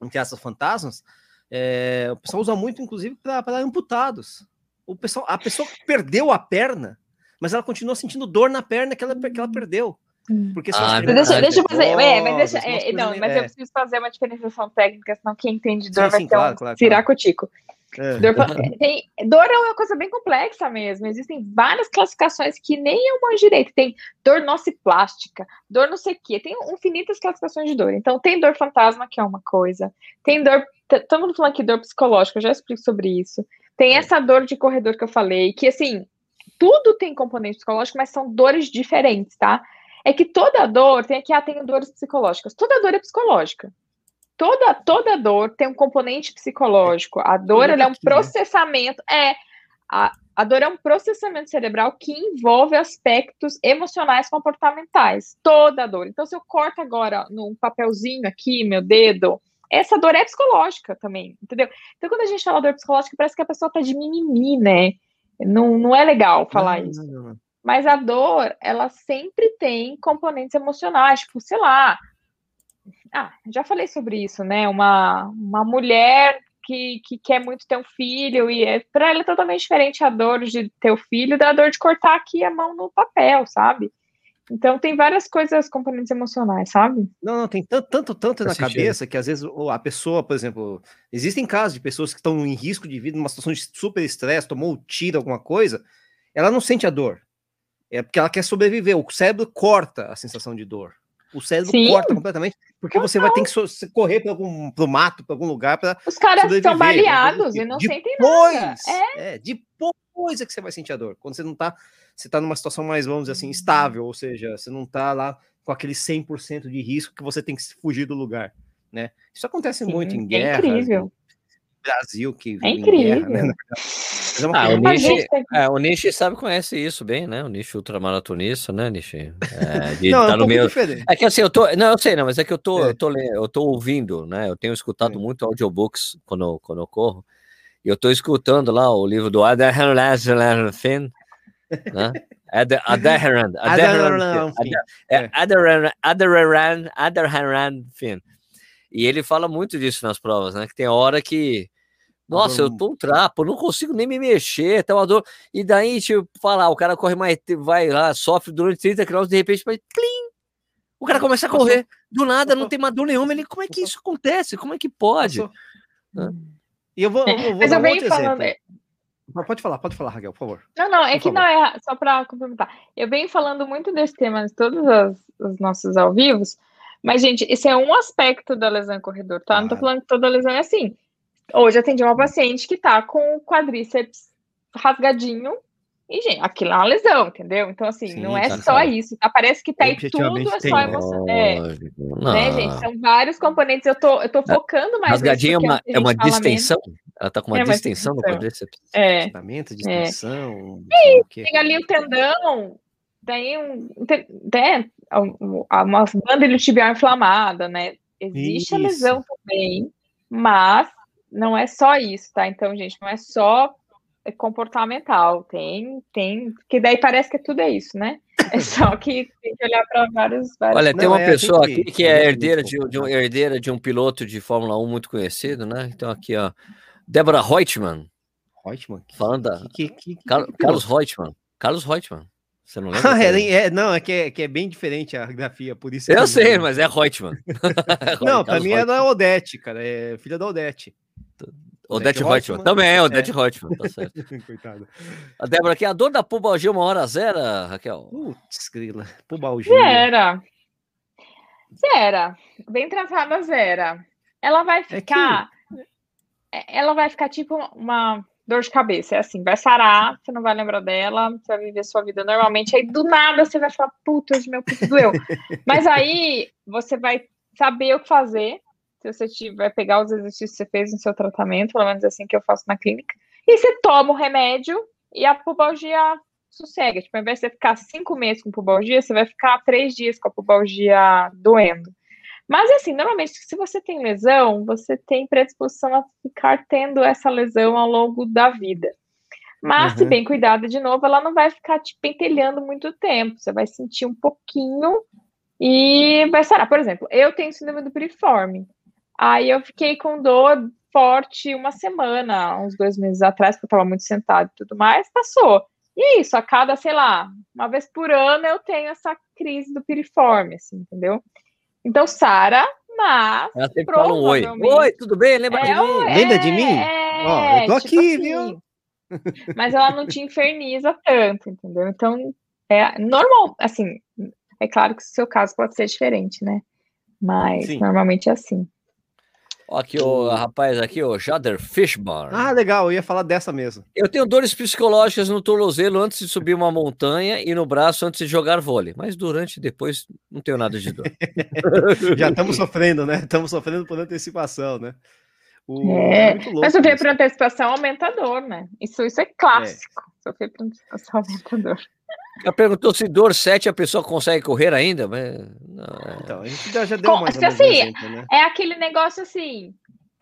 Speaker 3: entre essas fantasmas. É, o pessoal usa muito, inclusive, para amputados. O pessoal, a pessoa perdeu a perna, mas ela continua sentindo dor na perna que ela, que ela perdeu.
Speaker 2: Hum. Porque ah, deixa, deixa eu fazer. É, mas deixa, é, não, mas é. eu preciso fazer uma diferenciação técnica, senão quem entende dor sim, vai sim, ter claro, um claro, ciracotico. É. Dor, tem, dor é uma coisa bem complexa mesmo. Existem várias classificações que nem eu manjo direito. Tem dor nociplástica, dor não sei o quê. Tem infinitas classificações de dor. Então, tem dor fantasma, que é uma coisa. Tem dor. Todo mundo falando aqui dor psicológica, eu já explico sobre isso. Tem é. essa dor de corredor que eu falei, que assim, tudo tem componente psicológico, mas são dores diferentes, tá? é que toda dor tem aqui, ah, tem dores psicológicas. Toda dor é psicológica. Toda, toda dor tem um componente psicológico. A dor é um processamento. É, a, a dor é um processamento cerebral que envolve aspectos emocionais comportamentais. Toda dor. Então, se eu corto agora num papelzinho aqui, meu dedo, essa dor é psicológica também, entendeu? Então, quando a gente fala dor psicológica, parece que a pessoa tá de mimimi, né? Não, não é legal falar não, isso. Não, não. Mas a dor, ela sempre tem componentes emocionais, tipo, sei lá. Ah, já falei sobre isso, né? Uma, uma mulher que, que quer muito ter um filho e é, para ela é totalmente diferente a dor de ter o filho da dor de cortar aqui a mão no papel, sabe? Então tem várias coisas, componentes emocionais, sabe?
Speaker 3: Não, não, tem tanto, tanto, tanto na cabeça que às vezes a pessoa, por exemplo, existem casos de pessoas que estão em risco de vida, numa situação de super estresse, tomou um tiro, alguma coisa, ela não sente a dor. É porque ela quer sobreviver. O cérebro corta a sensação de dor. O cérebro Sim. corta completamente, porque você vai ter que correr para algum pro mato, para algum lugar para
Speaker 2: Os caras estão baleados e não depois, sentem nada.
Speaker 3: É. é, depois é que você vai sentir a dor. Quando você não tá, você tá numa situação mais, vamos dizer assim, estável, ou seja, você não tá lá com aquele 100% de risco que você tem que fugir do lugar, né? Isso acontece Sim, muito em é guerra.
Speaker 2: Incrível.
Speaker 3: Brasil que
Speaker 2: é incrível. Guerra, né?
Speaker 1: É ah, o Nishi, é, o Nishi sabe, conhece isso bem, né? O Nishi ultramaratonista, né, Nishi? É, de não, tá é no meu... É que assim, eu tô. Não, eu sei, não, mas é que eu tô, é. eu tô, eu tô ouvindo, né? Eu tenho escutado muito audiobooks quando, quando eu corro. E eu tô escutando lá o livro do Adherent Finn, né? Adherent, Adherent, Adherent Finn. E ele fala muito disso nas provas, né? Que tem hora que nossa, eu tô um trapo, não consigo nem me mexer, tá uma dor. E daí, tipo, falar, o cara corre mais, vai lá, sofre durante 30 km, de repente, vai, plim, o cara começa a correr, do nada, não tem mais dor nenhuma. Ele, como é que isso acontece? Como é que pode?
Speaker 3: E eu vou, eu vou
Speaker 2: Mas eu venho falando.
Speaker 3: Pode falar, pode falar, Raquel, por favor.
Speaker 2: Não, não, é por que favor. não é só para complementar. Eu venho falando muito desse tema em todos os, os nossos ao vivos, mas, gente, esse é um aspecto da lesão corredor, tá? Não tô falando que toda lesão é assim. Hoje atendi uma paciente que tá com o quadríceps rasgadinho. E, gente, aquilo é uma lesão, entendeu? Então, assim, Sim, não é tá só claro. isso, tá? Parece que tá aí tudo, é só emoção. É. Né, gente? São vários componentes. Eu tô, eu tô focando mais
Speaker 1: Rasgadinho é uma, é uma distensão? Ela tá com uma é distensão no quadríceps?
Speaker 2: É.
Speaker 3: Tratamento, distensão.
Speaker 2: É. Tem ali o tendão, tem um. Tem, tem uma banda tibial inflamada, né? Existe isso. a lesão também, mas não é só isso, tá? Então, gente, não é só comportamental, tem, tem, que daí parece que tudo é isso, né? É só que tem que olhar para vários, vários,
Speaker 1: Olha, tem uma é, pessoa aqui que é herdeira de, de, um, herdeira de um piloto de Fórmula 1 muito conhecido, né? Então aqui, ó, Débora Reutemann.
Speaker 3: Reutemann?
Speaker 1: Falando da... Que, que, que, Carlos Reutemann. Carlos Reutemann. Você não lembra?
Speaker 3: Ah, é, é, não, é que, é que é bem diferente a grafia, por isso.
Speaker 1: Eu sei, mas é Reutemann.
Speaker 3: não, para mim é da Odete, cara, é filha da Odete.
Speaker 1: Odete Reutemann. Também é Odete é. Reutemann, tá certo. Coitado. A Débora aqui, a dor da pubalgia uma hora zero, Raquel?
Speaker 3: Putz, grila. Pubalgia.
Speaker 2: Zera. Zera. Bem travada, zera. Ela vai ficar... É que... Ela vai ficar tipo uma dor de cabeça. É assim, vai sarar, você não vai lembrar dela, você vai viver sua vida normalmente, aí do nada você vai falar, puta, hoje meu puto doeu. Mas aí você vai saber o que fazer, se você tiver pegar os exercícios que você fez no seu tratamento, pelo menos assim que eu faço na clínica, e você toma o remédio e a pubalgia sossega. Tipo, ao invés de você ficar cinco meses com pubalgia, você vai ficar três dias com a pubalgia doendo. Mas, assim, normalmente, se você tem lesão, você tem predisposição a ficar tendo essa lesão ao longo da vida. Mas, uhum. se bem cuidada de novo, ela não vai ficar te pentelhando muito tempo. Você vai sentir um pouquinho e vai sarar. Por exemplo, eu tenho síndrome do piriforme. Aí eu fiquei com dor forte uma semana, uns dois meses atrás, porque eu estava muito sentado e tudo mais, passou. E é isso, a cada, sei lá, uma vez por ano eu tenho essa crise do piriforme, assim, entendeu? Então, Sara, mas.
Speaker 1: Ela sempre fala um oi. Oi, tudo bem? Lembra é, de mim?
Speaker 3: É, Lembra de mim? É, Ó, eu tô tipo aqui, assim, viu?
Speaker 2: Mas ela não te inferniza tanto, entendeu? Então, é normal, assim, é claro que o seu caso pode ser diferente, né? Mas Sim. normalmente é assim.
Speaker 1: Aqui, o rapaz, aqui, o Jader Fishbar.
Speaker 3: Ah, legal, eu ia falar dessa mesmo.
Speaker 1: Eu tenho dores psicológicas no tornozelo antes de subir uma montanha e no braço antes de jogar vôlei, mas durante e depois não tenho nada de dor.
Speaker 3: Já estamos sofrendo, né? Estamos sofrendo por antecipação, né?
Speaker 2: O... É, é mas sofrer por antecipação aumenta a dor, né? Isso, isso é clássico. É. Sofrer por antecipação aumenta a dor.
Speaker 1: Já perguntou se dor 7 a pessoa consegue correr ainda, mas.
Speaker 3: Não, é. Então, a gente já, deu uma
Speaker 2: assim, exemplo, né? É aquele negócio assim.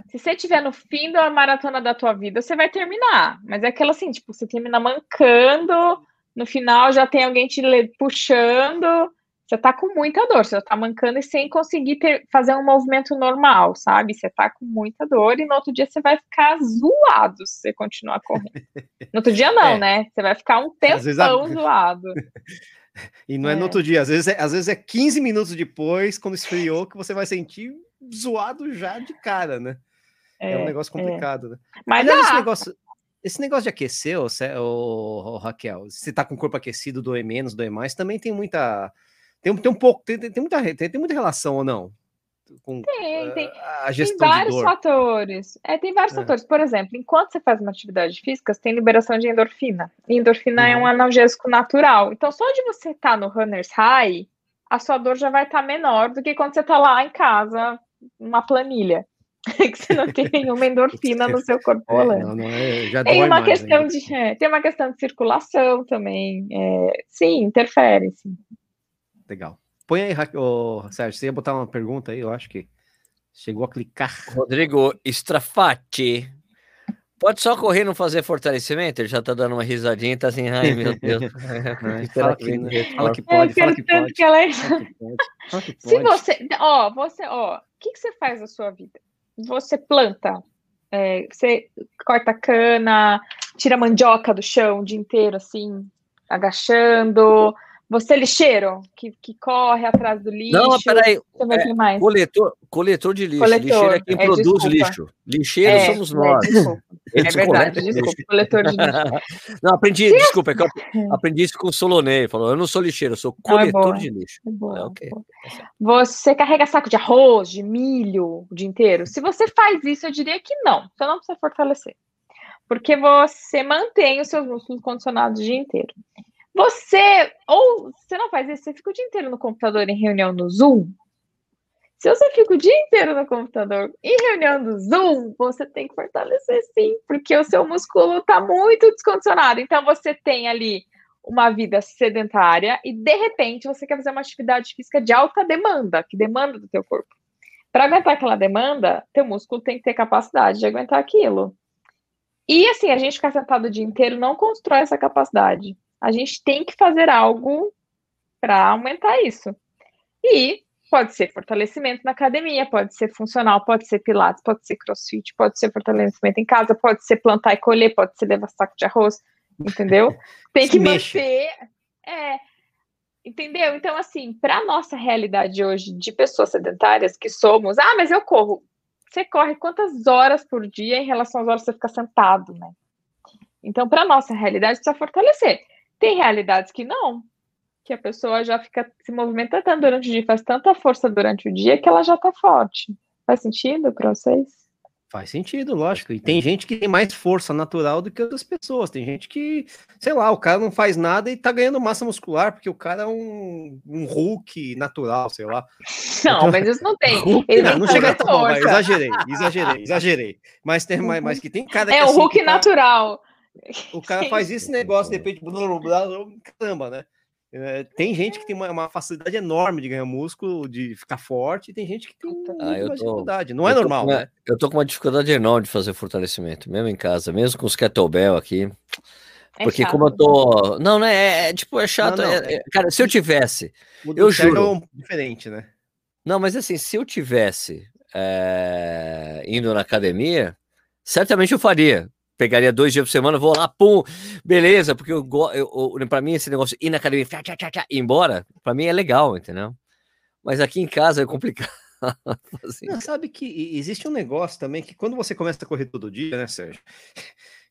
Speaker 2: Se você estiver no fim da maratona da tua vida, você vai terminar. Mas é aquela assim, tipo, você termina mancando, no final já tem alguém te puxando, você tá com muita dor, você tá mancando e sem conseguir ter, fazer um movimento normal, sabe? Você tá com muita dor e no outro dia você vai ficar zoado se você continuar correndo. No outro dia não, é. né? Você vai ficar um tempão a... zoado.
Speaker 3: E não é. é. no outro dia, às vezes, é, às vezes é 15 minutos depois, quando esfriou, que você vai sentir zoado já de cara, né? É, é um negócio é. complicado, né?
Speaker 2: Mas esse
Speaker 3: negócio, esse negócio de aquecer, ô, ô, Raquel, se tá com o corpo aquecido, doer menos, doer mais, também tem muita tem, tem um pouco, tem, tem, muita, tem, tem muita relação ou não?
Speaker 2: Com, tem, tem, a gestão tem vários fatores. É, tem vários é. fatores. Por exemplo, enquanto você faz uma atividade física, você tem liberação de endorfina. E endorfina uhum. é um analgésico natural. Então, só de você estar tá no runner's high, a sua dor já vai estar tá menor do que quando você está lá em casa, uma planilha. que você não tem nenhuma endorfina no seu corpo é, não, não é, tem uma mais, questão né? de é, tem uma questão de circulação também é, sim interfere sim
Speaker 3: Legal. Põe aí, oh, Sérgio, você ia botar uma pergunta aí, eu acho que chegou a clicar.
Speaker 1: Rodrigo Strafati. Pode só correr e não fazer fortalecimento? Ele já tá dando uma risadinha e tá assim, ai meu Deus.
Speaker 3: fala, que, fala que pode, fala que pode. Que ela... fala
Speaker 2: que pode. Se você, ó, você, ó, o que, que você faz na sua vida? Você planta, é, você corta cana, tira mandioca do chão o dia inteiro, assim, agachando, você é lixeiro, que, que corre atrás do lixo.
Speaker 1: Não, peraí. É, mais. Coletor, coletor de lixo. Coletor, lixeiro é quem é, produz desculpa. lixo. Lixeiro é, somos é, nós.
Speaker 2: É, é verdade, desculpa. Coletor de lixo.
Speaker 1: não, aprendi, Sim. desculpa, é eu aprendi isso com o Solonei. Falou, eu não sou lixeiro, eu sou coletor não, de lixo.
Speaker 2: Boa, okay. Você carrega saco de arroz, de milho o dia inteiro? Se você faz isso, eu diria que não. Você não precisa fortalecer. Porque você mantém os seus músculos condicionados o dia inteiro. Você, ou você não faz isso, você fica o dia inteiro no computador em reunião no Zoom. Se você fica o dia inteiro no computador em reunião do Zoom, você tem que fortalecer sim, porque o seu músculo está muito descondicionado. Então você tem ali uma vida sedentária e de repente você quer fazer uma atividade física de alta demanda, que demanda do teu corpo. Para aguentar aquela demanda, teu músculo tem que ter capacidade de aguentar aquilo. E assim, a gente ficar sentado o dia inteiro não constrói essa capacidade. A gente tem que fazer algo para aumentar isso. E pode ser fortalecimento na academia, pode ser funcional, pode ser pilates, pode ser crossfit, pode ser fortalecimento em casa, pode ser plantar e colher, pode ser levar saco de arroz, entendeu? Tem que manter. É, entendeu? Então, assim, para nossa realidade hoje de pessoas sedentárias que somos, ah, mas eu corro. Você corre quantas horas por dia em relação às horas que você fica sentado, né? Então, para nossa realidade, precisa fortalecer. Tem realidades que não, que a pessoa já fica se movimenta tanto durante o dia, faz tanta força durante o dia que ela já tá forte. Faz sentido para vocês?
Speaker 3: Faz sentido, lógico. E tem gente que tem mais força natural do que outras pessoas. Tem gente que, sei lá, o cara não faz nada e tá ganhando massa muscular, porque o cara é um, um Hulk natural, sei lá.
Speaker 2: Não, então, mas isso não tem.
Speaker 3: Hulk, não, não chega tão bom, exagerei, exagerei, exagerei. Mas tem mais, mas que tem cara
Speaker 2: É
Speaker 3: o
Speaker 2: assim, Hulk natural.
Speaker 3: O cara faz esse negócio, de repente, caramba, né? É, tem gente que tem uma, uma, facilidade enorme de ganhar músculo, de ficar forte, e tem gente que tem ah, mais tô, dificuldade. Não é normal,
Speaker 1: uma,
Speaker 3: né?
Speaker 1: Eu tô com uma dificuldade enorme de fazer fortalecimento, mesmo em casa, mesmo com os kettlebell aqui. É porque chato, como eu tô. Não, né? É, é tipo, é chato. Não, não, é, é, cara, se eu tivesse. eu juro.
Speaker 3: diferente, né?
Speaker 1: Não, mas assim, se eu tivesse é, indo na academia, certamente eu faria pegaria dois dias por semana, vou lá, pum, beleza, porque eu, eu, eu para mim esse negócio ir na academia, tchá, tchá, tchá, ir embora, para mim é legal, entendeu? Mas aqui em casa é complicado.
Speaker 3: assim. Não, sabe que existe um negócio também que quando você começa a correr todo dia, né, Sérgio?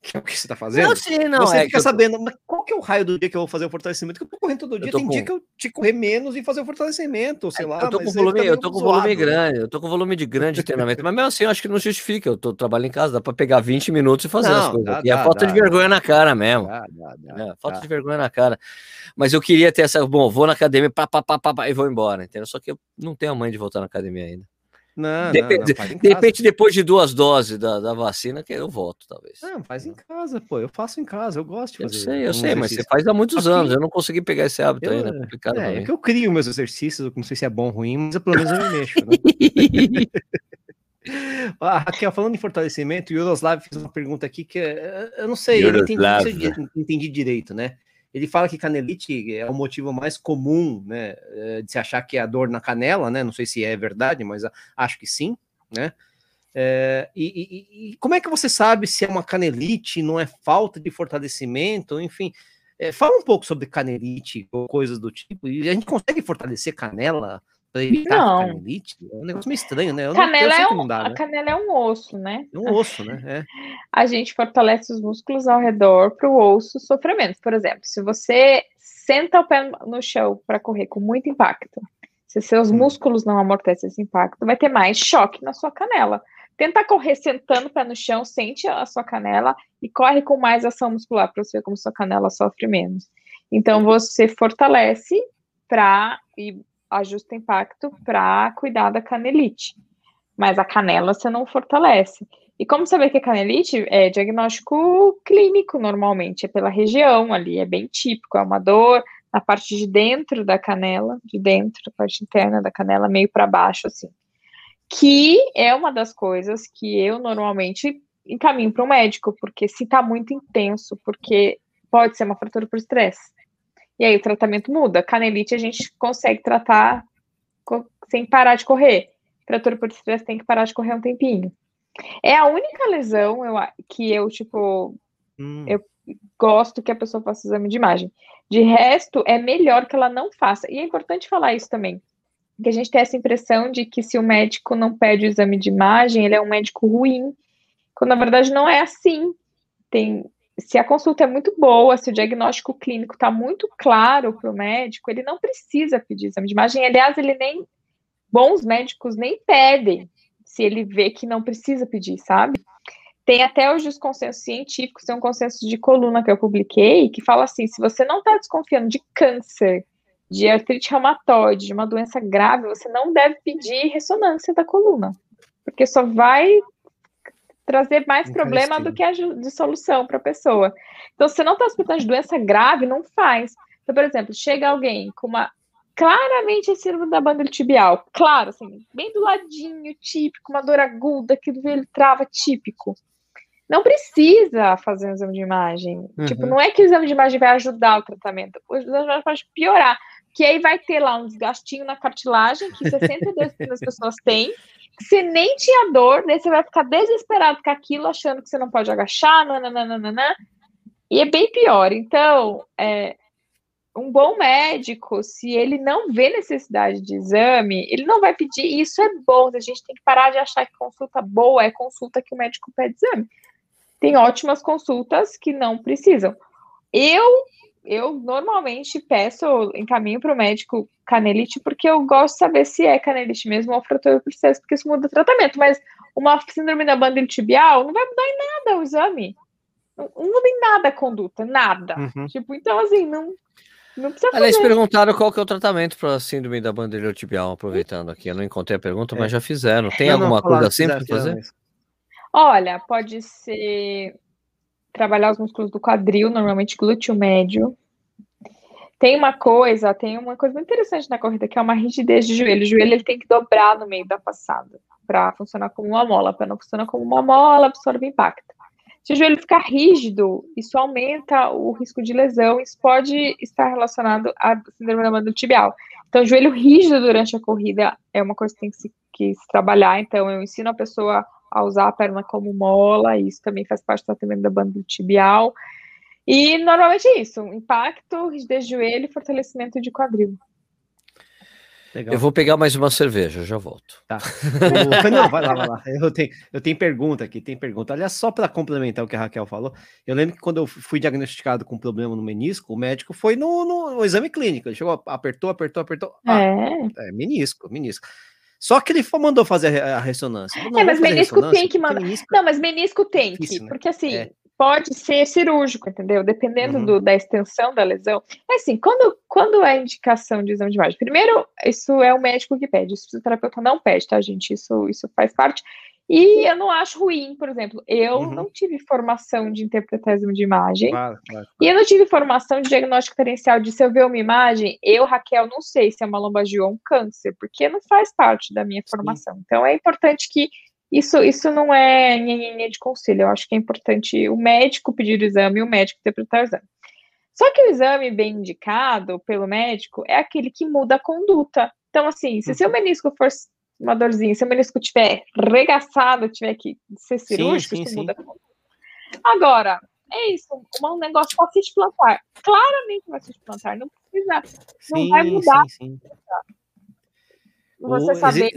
Speaker 3: Que é o que você está fazendo, não, sim, não, você é fica sabendo, mas qual que é o raio do dia que eu vou fazer o fortalecimento? Que eu tô correndo todo dia, tem com... dia que eu te correr menos e fazer o fortalecimento, sei é, lá.
Speaker 1: Eu tô com volume, eu tô com volume grande, eu tô com volume de grande treinamento, mas mesmo assim eu acho que não justifica, eu tô trabalhando em casa, dá para pegar 20 minutos e fazer não, as coisas. Dá, e dá, é falta dá, de vergonha na cara mesmo. É, falta de vergonha na cara. Mas eu queria ter essa, bom, vou na academia, pá, pá, pá, pá, pá e vou embora, entendeu? Só que eu não tenho a mãe de voltar na academia ainda.
Speaker 3: Não,
Speaker 1: Depende,
Speaker 3: não, não,
Speaker 1: de repente, depois de duas doses da, da vacina, que eu volto, talvez.
Speaker 3: Não, faz em casa, pô. Eu faço em casa, eu gosto de
Speaker 1: fazer. Eu sei, eu um sei, exercício. mas você faz há muitos anos. Eu não consegui pegar esse hábito eu, ainda. É complicado
Speaker 3: é, é que eu crio meus exercícios, eu não sei se é bom ou ruim, mas pelo menos eu me mexo. Né? ah, Raquel, falando em fortalecimento, o Yuroslav fez uma pergunta aqui que eh, eu não sei, eu não entendi, entendi direito, né? Ele fala que canelite é o motivo mais comum, né, eh, de se achar que é a dor na canela, né? Não sei se é verdade, mas acho que sim, né? É, e, e, e, como é que você sabe se é uma canelite, não é falta de fortalecimento, enfim? É, fala um pouco sobre canelite ou coisas do tipo. E a gente consegue fortalecer canela para evitar não. canelite? É um negócio meio estranho, né?
Speaker 2: canela é um, dá, né? A canela é um osso, né?
Speaker 3: É um osso, né? É.
Speaker 2: A gente fortalece os músculos ao redor para o osso sofrer menos. Por exemplo, se você senta o pé no chão para correr com muito impacto, se seus hum. músculos não amortecem esse impacto, vai ter mais choque na sua canela. Tenta correr sentando o pé no chão, sente a sua canela e corre com mais ação muscular para você ver como sua canela sofre menos. Então você fortalece para ajusta impacto para cuidar da canelite. Mas a canela você não fortalece. E como saber que é canelite? É diagnóstico clínico, normalmente, é pela região ali, é bem típico, é uma dor na parte de dentro da canela, de dentro, a parte interna da canela, meio para baixo, assim. Que é uma das coisas que eu normalmente encaminho para o médico, porque se está muito intenso, porque pode ser uma fratura por estresse. E aí o tratamento muda. Canelite a gente consegue tratar sem parar de correr. Fratura por estresse tem que parar de correr um tempinho. É a única lesão eu, que eu, tipo, hum. eu gosto que a pessoa faça exame de imagem. De resto, é melhor que ela não faça. E é importante falar isso também. Que a gente tem essa impressão de que se o médico não pede o exame de imagem, ele é um médico ruim. Quando na verdade não é assim. Tem se a consulta é muito boa, se o diagnóstico clínico está muito claro para o médico, ele não precisa pedir exame de imagem. Aliás, ele nem bons médicos nem pedem se ele vê que não precisa pedir, sabe? Tem até hoje os consensos científicos, tem um consenso de coluna que eu publiquei, que fala assim: se você não está desconfiando de câncer, de artrite reumatoide, de uma doença grave, você não deve pedir ressonância da coluna, porque só vai trazer mais problema do que de solução para a pessoa. Então, se você não está suspeitando de doença grave, não faz. Então, por exemplo, chega alguém com uma claramente a síndrome da banda tibial, claro, assim, bem do ladinho, típico, uma dor aguda que ele trava típico. Não precisa fazer um exame de imagem. Uhum. Tipo, não é que o exame de imagem vai ajudar o tratamento. O exame de imagem pode piorar. Que aí vai ter lá um desgastinho na cartilagem, que 62% das pessoas têm, você nem tinha dor, daí você vai ficar desesperado com aquilo, achando que você não pode agachar, nananana, e é bem pior. Então, é, um bom médico, se ele não vê necessidade de exame, ele não vai pedir. Isso é bom, a gente tem que parar de achar que consulta boa é consulta que o médico pede exame. Tem ótimas consultas que não precisam. Eu eu normalmente peço, encaminho para o médico canelite, porque eu gosto de saber se é canelite mesmo ou fratura por porque isso muda o tratamento. Mas uma síndrome da banda tibial, não vai mudar em nada o exame. Não, não muda em nada a conduta, nada. Uhum. Tipo, então assim, não, não precisa fazer.
Speaker 1: Aliás, perguntaram qual que é o tratamento para a síndrome da banda iliotibial, aproveitando aqui. Eu não encontrei a pergunta, é. mas já fizeram. Tem alguma coisa assim para fazer?
Speaker 2: Olha, pode ser trabalhar os músculos do quadril, normalmente glúteo médio. Tem uma coisa, tem uma coisa muito interessante na corrida, que é uma rigidez de joelho. O joelho ele tem que dobrar no meio da passada para funcionar como uma mola. Para não funcionar como uma mola, absorve impacto. Se o joelho ficar rígido, isso aumenta o risco de lesão. Isso pode estar relacionado à síndrome da banda tibial. Então, joelho rígido durante a corrida é uma coisa que tem que se, que se trabalhar. Então, eu ensino a pessoa a usar a perna como mola, isso também faz parte do tratamento da banda tibial. E normalmente é isso: impacto, rigidez de joelho e fortalecimento de quadril.
Speaker 1: Legal. Eu vou pegar mais uma cerveja, já volto.
Speaker 3: Tá. Não, vai lá, vai lá. Eu tenho, eu tenho pergunta aqui, tem pergunta. Aliás, só para complementar o que a Raquel falou, eu lembro que quando eu fui diagnosticado com problema no menisco, o médico foi no, no, no exame clínico. Ele chegou, apertou, apertou, apertou.
Speaker 2: Ah, é.
Speaker 3: é menisco, menisco. Só que ele mandou fazer a ressonância.
Speaker 2: Não, é, mas menisco tem que mandar. Menisco... Não, mas menisco tem é difícil, que, né? porque assim, é pode ser cirúrgico, entendeu? Dependendo uhum. do, da extensão da lesão. É assim, quando, quando é indicação de exame de imagem, primeiro, isso é o médico que pede, o fisioterapeuta não pede, tá, gente? Isso, isso faz parte. E eu não acho ruim, por exemplo, eu uhum. não tive formação de interpretar exame de imagem. Claro, claro, claro. E eu não tive formação de diagnóstico diferencial de se eu ver uma imagem, eu, Raquel, não sei se é uma lombalgia ou um câncer, porque não faz parte da minha formação. Sim. Então é importante que isso, isso não é nhenhenhê de conselho. Eu acho que é importante o médico pedir o exame e o médico interpretar o exame. Só que o exame bem indicado pelo médico é aquele que muda a conduta. Então, assim, se seu uhum. menisco for uma dorzinha, se o menisco tiver regaçado, tiver que ser cirúrgico, sim, sim, isso sim. muda conduta. Agora, é isso, um negócio facite plantar. Claramente facite plantar, não precisa, não vai mudar.
Speaker 3: Você saber.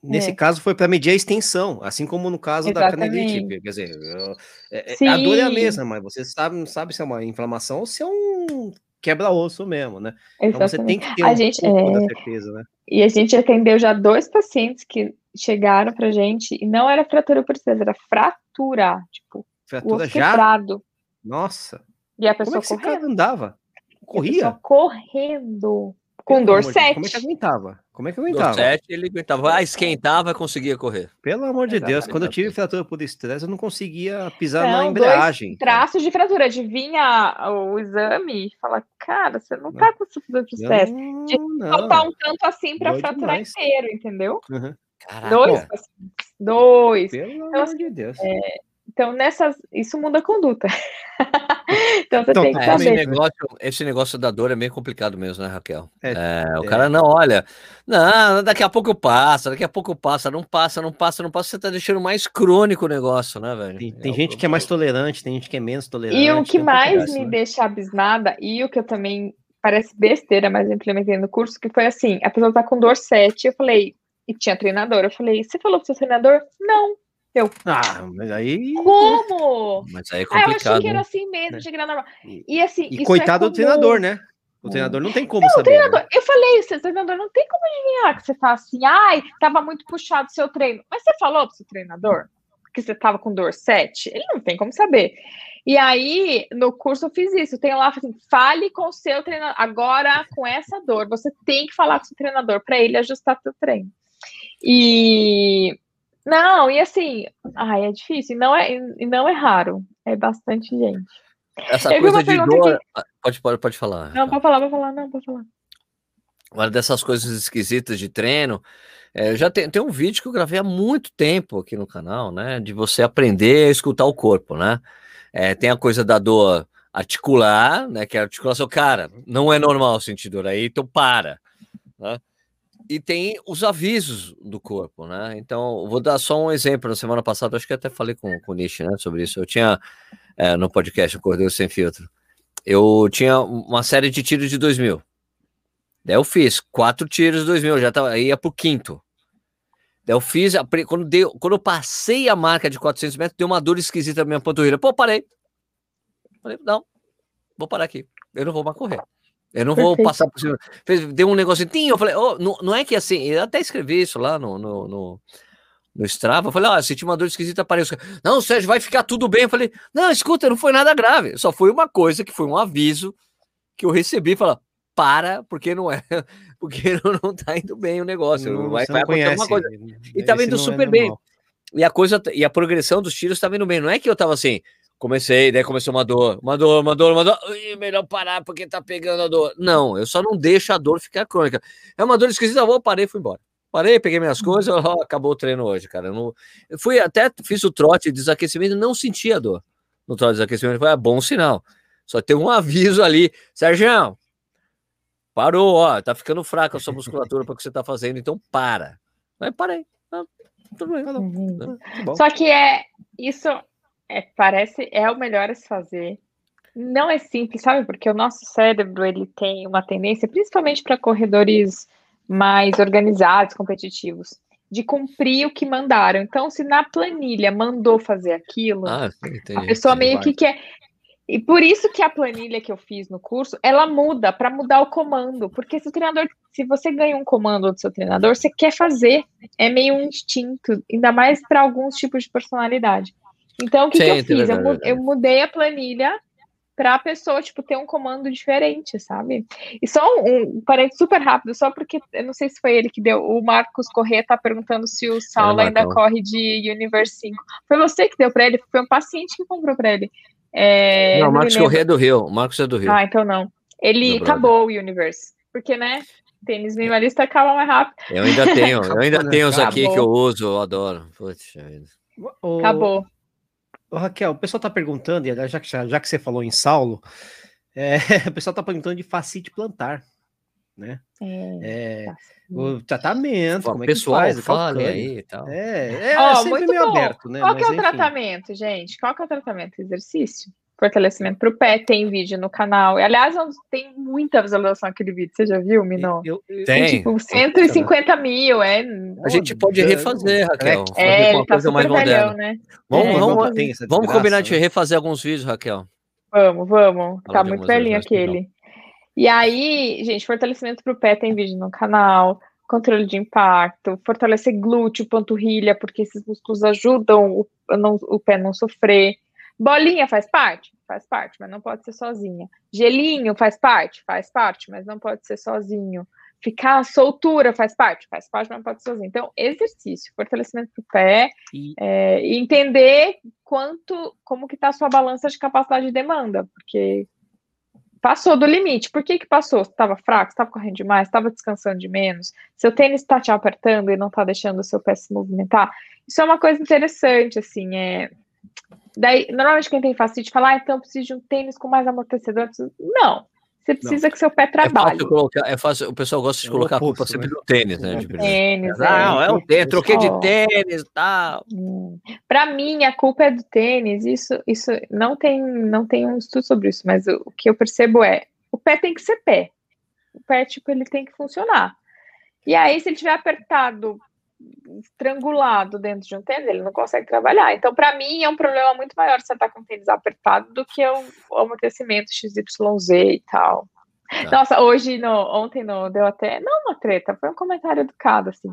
Speaker 3: Nesse é. caso foi para medir a extensão, assim como no caso Exatamente. da canelite. Quer dizer, eu, é, é a dor é a mesma, mas você sabe, não sabe se é uma inflamação ou se é um quebra-osso mesmo, né? Exatamente. Então você tem que ter
Speaker 2: a um gente, pouco é... da certeza, né? E a gente atendeu já dois pacientes que chegaram pra gente e não era fratura por cima, era fratura, tipo,
Speaker 3: fratura já? Quebrado. Nossa.
Speaker 2: E a pessoa
Speaker 3: Como é que correndo. andava? Corria?
Speaker 2: correndo. Com dor 7.
Speaker 3: Como é que aguentava? Como é que aguentava? Dor 7,
Speaker 1: ele aguentava. Ah, esquentava, conseguia correr.
Speaker 3: Pelo amor de Exatamente. Deus, quando eu tive fratura por estresse, eu não conseguia pisar não, na embreagem.
Speaker 2: Traços de fratura. Adivinha o exame e fala, cara, você não tá com fratura por estresse. De faltar um tanto assim para fraturar demais. inteiro, entendeu? Uhum. Caraca. Dois Dois.
Speaker 3: Pelo então, amor de Deus.
Speaker 2: É, então, nessas, isso muda a conduta. então, você então, tem que saber.
Speaker 1: Esse negócio, esse negócio da dor é meio complicado mesmo, né, Raquel? É, é, o é. cara não olha, não, daqui a pouco passa, daqui a pouco passa, não passa, não passa, não passa, você tá deixando mais crônico o negócio, né, velho?
Speaker 3: Tem, tem é gente que é mais tolerante, tem gente que é menos tolerante.
Speaker 2: E o que mais me né? deixa abismada, e o que eu também parece besteira, mas eu implementei no curso, que foi assim, a pessoa tá com dor 7, eu falei, e tinha treinador, eu falei, você falou pro seu treinador? Não. Eu.
Speaker 3: Ah, mas aí.
Speaker 2: Como?
Speaker 1: Mas aí é complicado. Ah, eu achei
Speaker 2: que era assim mesmo, né? achei que era normal. E assim.
Speaker 3: E é coitado é do treinador, né? O treinador não tem como não, saber. Treinador,
Speaker 2: né? Eu falei isso, o treinador não tem como adivinhar que você tá assim, ai, tava muito puxado o seu treino. Mas você falou pro seu treinador que você tava com dor 7? Ele não tem como saber. E aí, no curso eu fiz isso. Tem lá, assim, fale com o seu treinador. Agora, com essa dor, você tem que falar com o seu treinador para ele ajustar seu treino. E não, e assim, ai, é difícil, e não é, e não é raro, é bastante gente.
Speaker 1: Essa eu coisa de dor. Ah, pode, pode, pode falar.
Speaker 2: Não, pode falar, pode falar, não, pode falar.
Speaker 1: Uma dessas coisas esquisitas de treino, é, eu já tenho, tem um vídeo que eu gravei há muito tempo aqui no canal, né? De você aprender a escutar o corpo, né? É, tem a coisa da dor articular, né? Que é a articulação, cara, não é normal sentir dor aí, então para. Né? E tem os avisos do corpo, né? Então, vou dar só um exemplo. Na semana passada, acho que até falei com, com o Nish, né, sobre isso. Eu tinha, é, no podcast o Cordeiro Sem Filtro, eu tinha uma série de tiros de 2000. Daí eu fiz quatro tiros de 2000, já tava, ia pro quinto. Daí eu fiz, quando, deu, quando eu passei a marca de 400 metros, deu uma dor esquisita na minha panturrilha. Pô, parei. Falei, não, vou parar aqui. Eu não vou mais correr. Eu não vou passar por cima. Deu um negocinho, eu falei, oh, não, não é que assim, eu até escrevi isso lá no, no, no, no Strava. Eu falei, ó, senti uma dor esquisita, apareceu. Não, Sérgio, vai ficar tudo bem. Eu falei, não, escuta, não foi nada grave. Só foi uma coisa que foi um aviso que eu recebi. Falar, para, porque não é, porque não, não tá indo bem o negócio. Não, vai vai acontecer uma coisa. E tá indo é super é bem. E a coisa, e a progressão dos tiros tá vindo bem. Não é que eu tava assim, comecei, daí começou uma dor, uma dor, uma dor, uma dor. Ui, melhor parar porque tá pegando a dor. Não, eu só não deixo a dor ficar crônica. É uma dor esquisita, eu vou, parei e fui embora. Parei, peguei minhas coisas, ó, acabou o treino hoje, cara. Eu, não, eu fui até, fiz o trote de desaquecimento não senti a dor. No trote de desaquecimento foi um bom sinal. Só tem um aviso ali, Sérgio, parou, ó, tá ficando fraca a sua musculatura para o que você tá fazendo, então para. Mas parei. Ah, tudo bem,
Speaker 2: uhum. tá Só que é isso é, parece é o melhor a se fazer. Não é simples, sabe? Porque o nosso cérebro ele tem uma tendência, principalmente para corredores mais organizados, competitivos, de cumprir o que mandaram. Então, se na planilha mandou fazer aquilo, ah, a pessoa meio que quer. E por isso que a planilha que eu fiz no curso, ela muda para mudar o comando, porque se o treinador, se você ganha um comando do seu treinador, você quer fazer, é meio um instinto, ainda mais para alguns tipos de personalidade. Então, o que, Sim, que eu fiz? Eu, eu mudei a planilha para a pessoa, tipo, ter um comando diferente, sabe? E só um, um parente super rápido, só porque eu não sei se foi ele que deu. O Marcos Corrêa tá perguntando se o Saulo ainda corre de Universe 5. Foi você que deu para ele? Foi um paciente que comprou para ele.
Speaker 1: É, não, o Marcos Corrêa é do Rio. O Marcos é do Rio.
Speaker 2: Ah, então não. Ele acabou o Universe. Porque, né? Tênis minimalista acaba mais rápido.
Speaker 1: Eu ainda tenho, eu ainda tenho os aqui que eu uso, eu adoro. Putz,
Speaker 2: Acabou.
Speaker 3: Ô, Raquel, o pessoal está perguntando, já que, já que você falou em Saulo, é, o pessoal está perguntando de facite plantar, né? É, é o tratamento, como é que pessoal, faz?
Speaker 1: Fale aí e tal.
Speaker 3: É, é, oh, sempre meio bom. aberto, né?
Speaker 2: Qual Mas, é o enfim. tratamento, gente? Qual que é o tratamento? Exercício? Fortalecimento para o pé, tem vídeo no canal. E, aliás, tem muita visualização aquele vídeo. Você já viu, Minon?
Speaker 1: Eu, eu,
Speaker 2: tem. tem. Tipo, 150 mil, é.
Speaker 1: A gente pode refazer, Raquel.
Speaker 2: É, ele tá super velhão, né?
Speaker 1: Vamos, é, vamos, vamos combinar de né? refazer alguns vídeos, Raquel.
Speaker 2: Vamos, vamos. Fala tá muito velhinho aquele. E aí, gente, fortalecimento para o pé tem vídeo no canal. Controle de impacto, fortalecer glúteo, panturrilha, porque esses músculos ajudam o, não, o pé não sofrer Bolinha faz parte? Faz parte, mas não pode ser sozinha. Gelinho faz parte? Faz parte, mas não pode ser sozinho. Ficar soltura faz parte? Faz parte, mas não pode ser sozinho. Então, exercício, fortalecimento do pé, e... É, entender quanto, como que está a sua balança de capacidade de demanda, porque passou do limite. Por que que passou? Estava fraco, estava correndo demais, estava descansando de menos, seu tênis está te apertando e não está deixando o seu pé se movimentar. Isso é uma coisa interessante, assim, é Daí, normalmente quem tem facite fala, ah, então eu preciso de um tênis com mais amortecedor. Não. Você precisa não. que seu pé trabalhe.
Speaker 1: É fácil, colocar, é fácil, o pessoal gosta de colocar a culpa sempre né? no tênis, né?
Speaker 2: De tênis,
Speaker 1: é. Não, é o tênis, troquei de tênis e tal.
Speaker 2: Hum. Para mim, a culpa é do tênis. Isso, isso não tem, não tem um estudo sobre isso, mas o, o que eu percebo é, o pé tem que ser pé. O pé, tipo, ele tem que funcionar. E aí, se ele tiver apertado estrangulado dentro de um tênis, ele não consegue trabalhar. Então, para mim, é um problema muito maior você estar tá com o tênis apertado do que o, o amortecimento XYZ e tal. Tá. Nossa, hoje, no, ontem, no, deu até, não uma treta, foi um comentário educado, assim,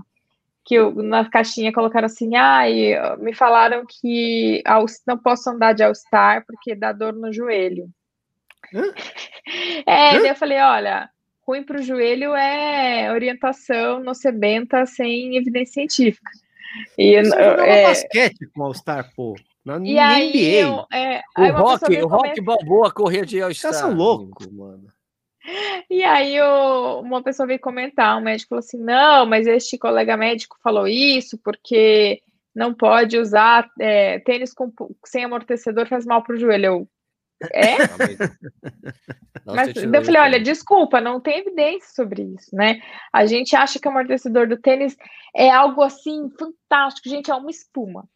Speaker 2: que eu, na caixinha colocaram assim, ai, ah, me falaram que não posso andar de All-Star porque dá dor no joelho. Hã? É, Hã? eu falei, olha, ruim para o joelho é orientação nocebenta sem evidência científica.
Speaker 3: E, Você é, basquete com All-Star, pô. Na
Speaker 2: e aí, NBA. Eu, é,
Speaker 1: o aí rock, o rock balboa corria de All-Star.
Speaker 3: Vocês são loucos, mano.
Speaker 2: E aí o, uma pessoa veio comentar, um médico falou assim, não, mas este colega médico falou isso porque não pode usar é, tênis com, sem amortecedor, faz mal para o joelho. Eu, é? Mas eu falei, olha, desculpa, não tem evidência sobre isso, né? A gente acha que o amortecedor do tênis é algo assim fantástico, gente, é uma espuma.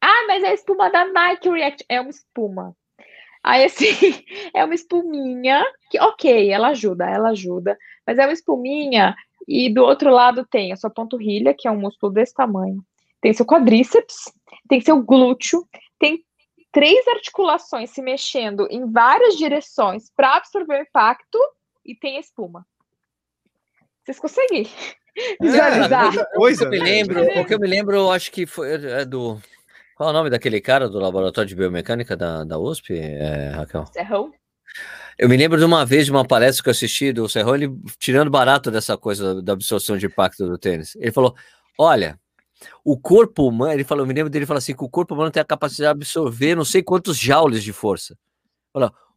Speaker 2: Ah, mas é a espuma da Nike React, é uma espuma. Aí, assim, é uma espuminha que, ok, ela ajuda, ela ajuda, mas é uma espuminha e do outro lado tem a sua panturrilha, que é um músculo desse tamanho, tem seu quadríceps, tem seu glúteo, tem três articulações se mexendo em várias direções para absorver o impacto e tem espuma. Vocês conseguem Visualizar.
Speaker 1: É, coisa, eu me lembro, o que eu me lembro, acho que foi é do. Qual é o nome daquele cara do laboratório de biomecânica da, da USP, é, Raquel?
Speaker 2: Serrão?
Speaker 1: Eu me lembro de uma vez de uma palestra que eu assisti do Serrão, ele tirando barato dessa coisa da absorção de impacto do tênis. Ele falou: olha, o corpo humano, ele falou, eu me lembro dele falar assim: que o corpo humano tem a capacidade de absorver não sei quantos joules de força.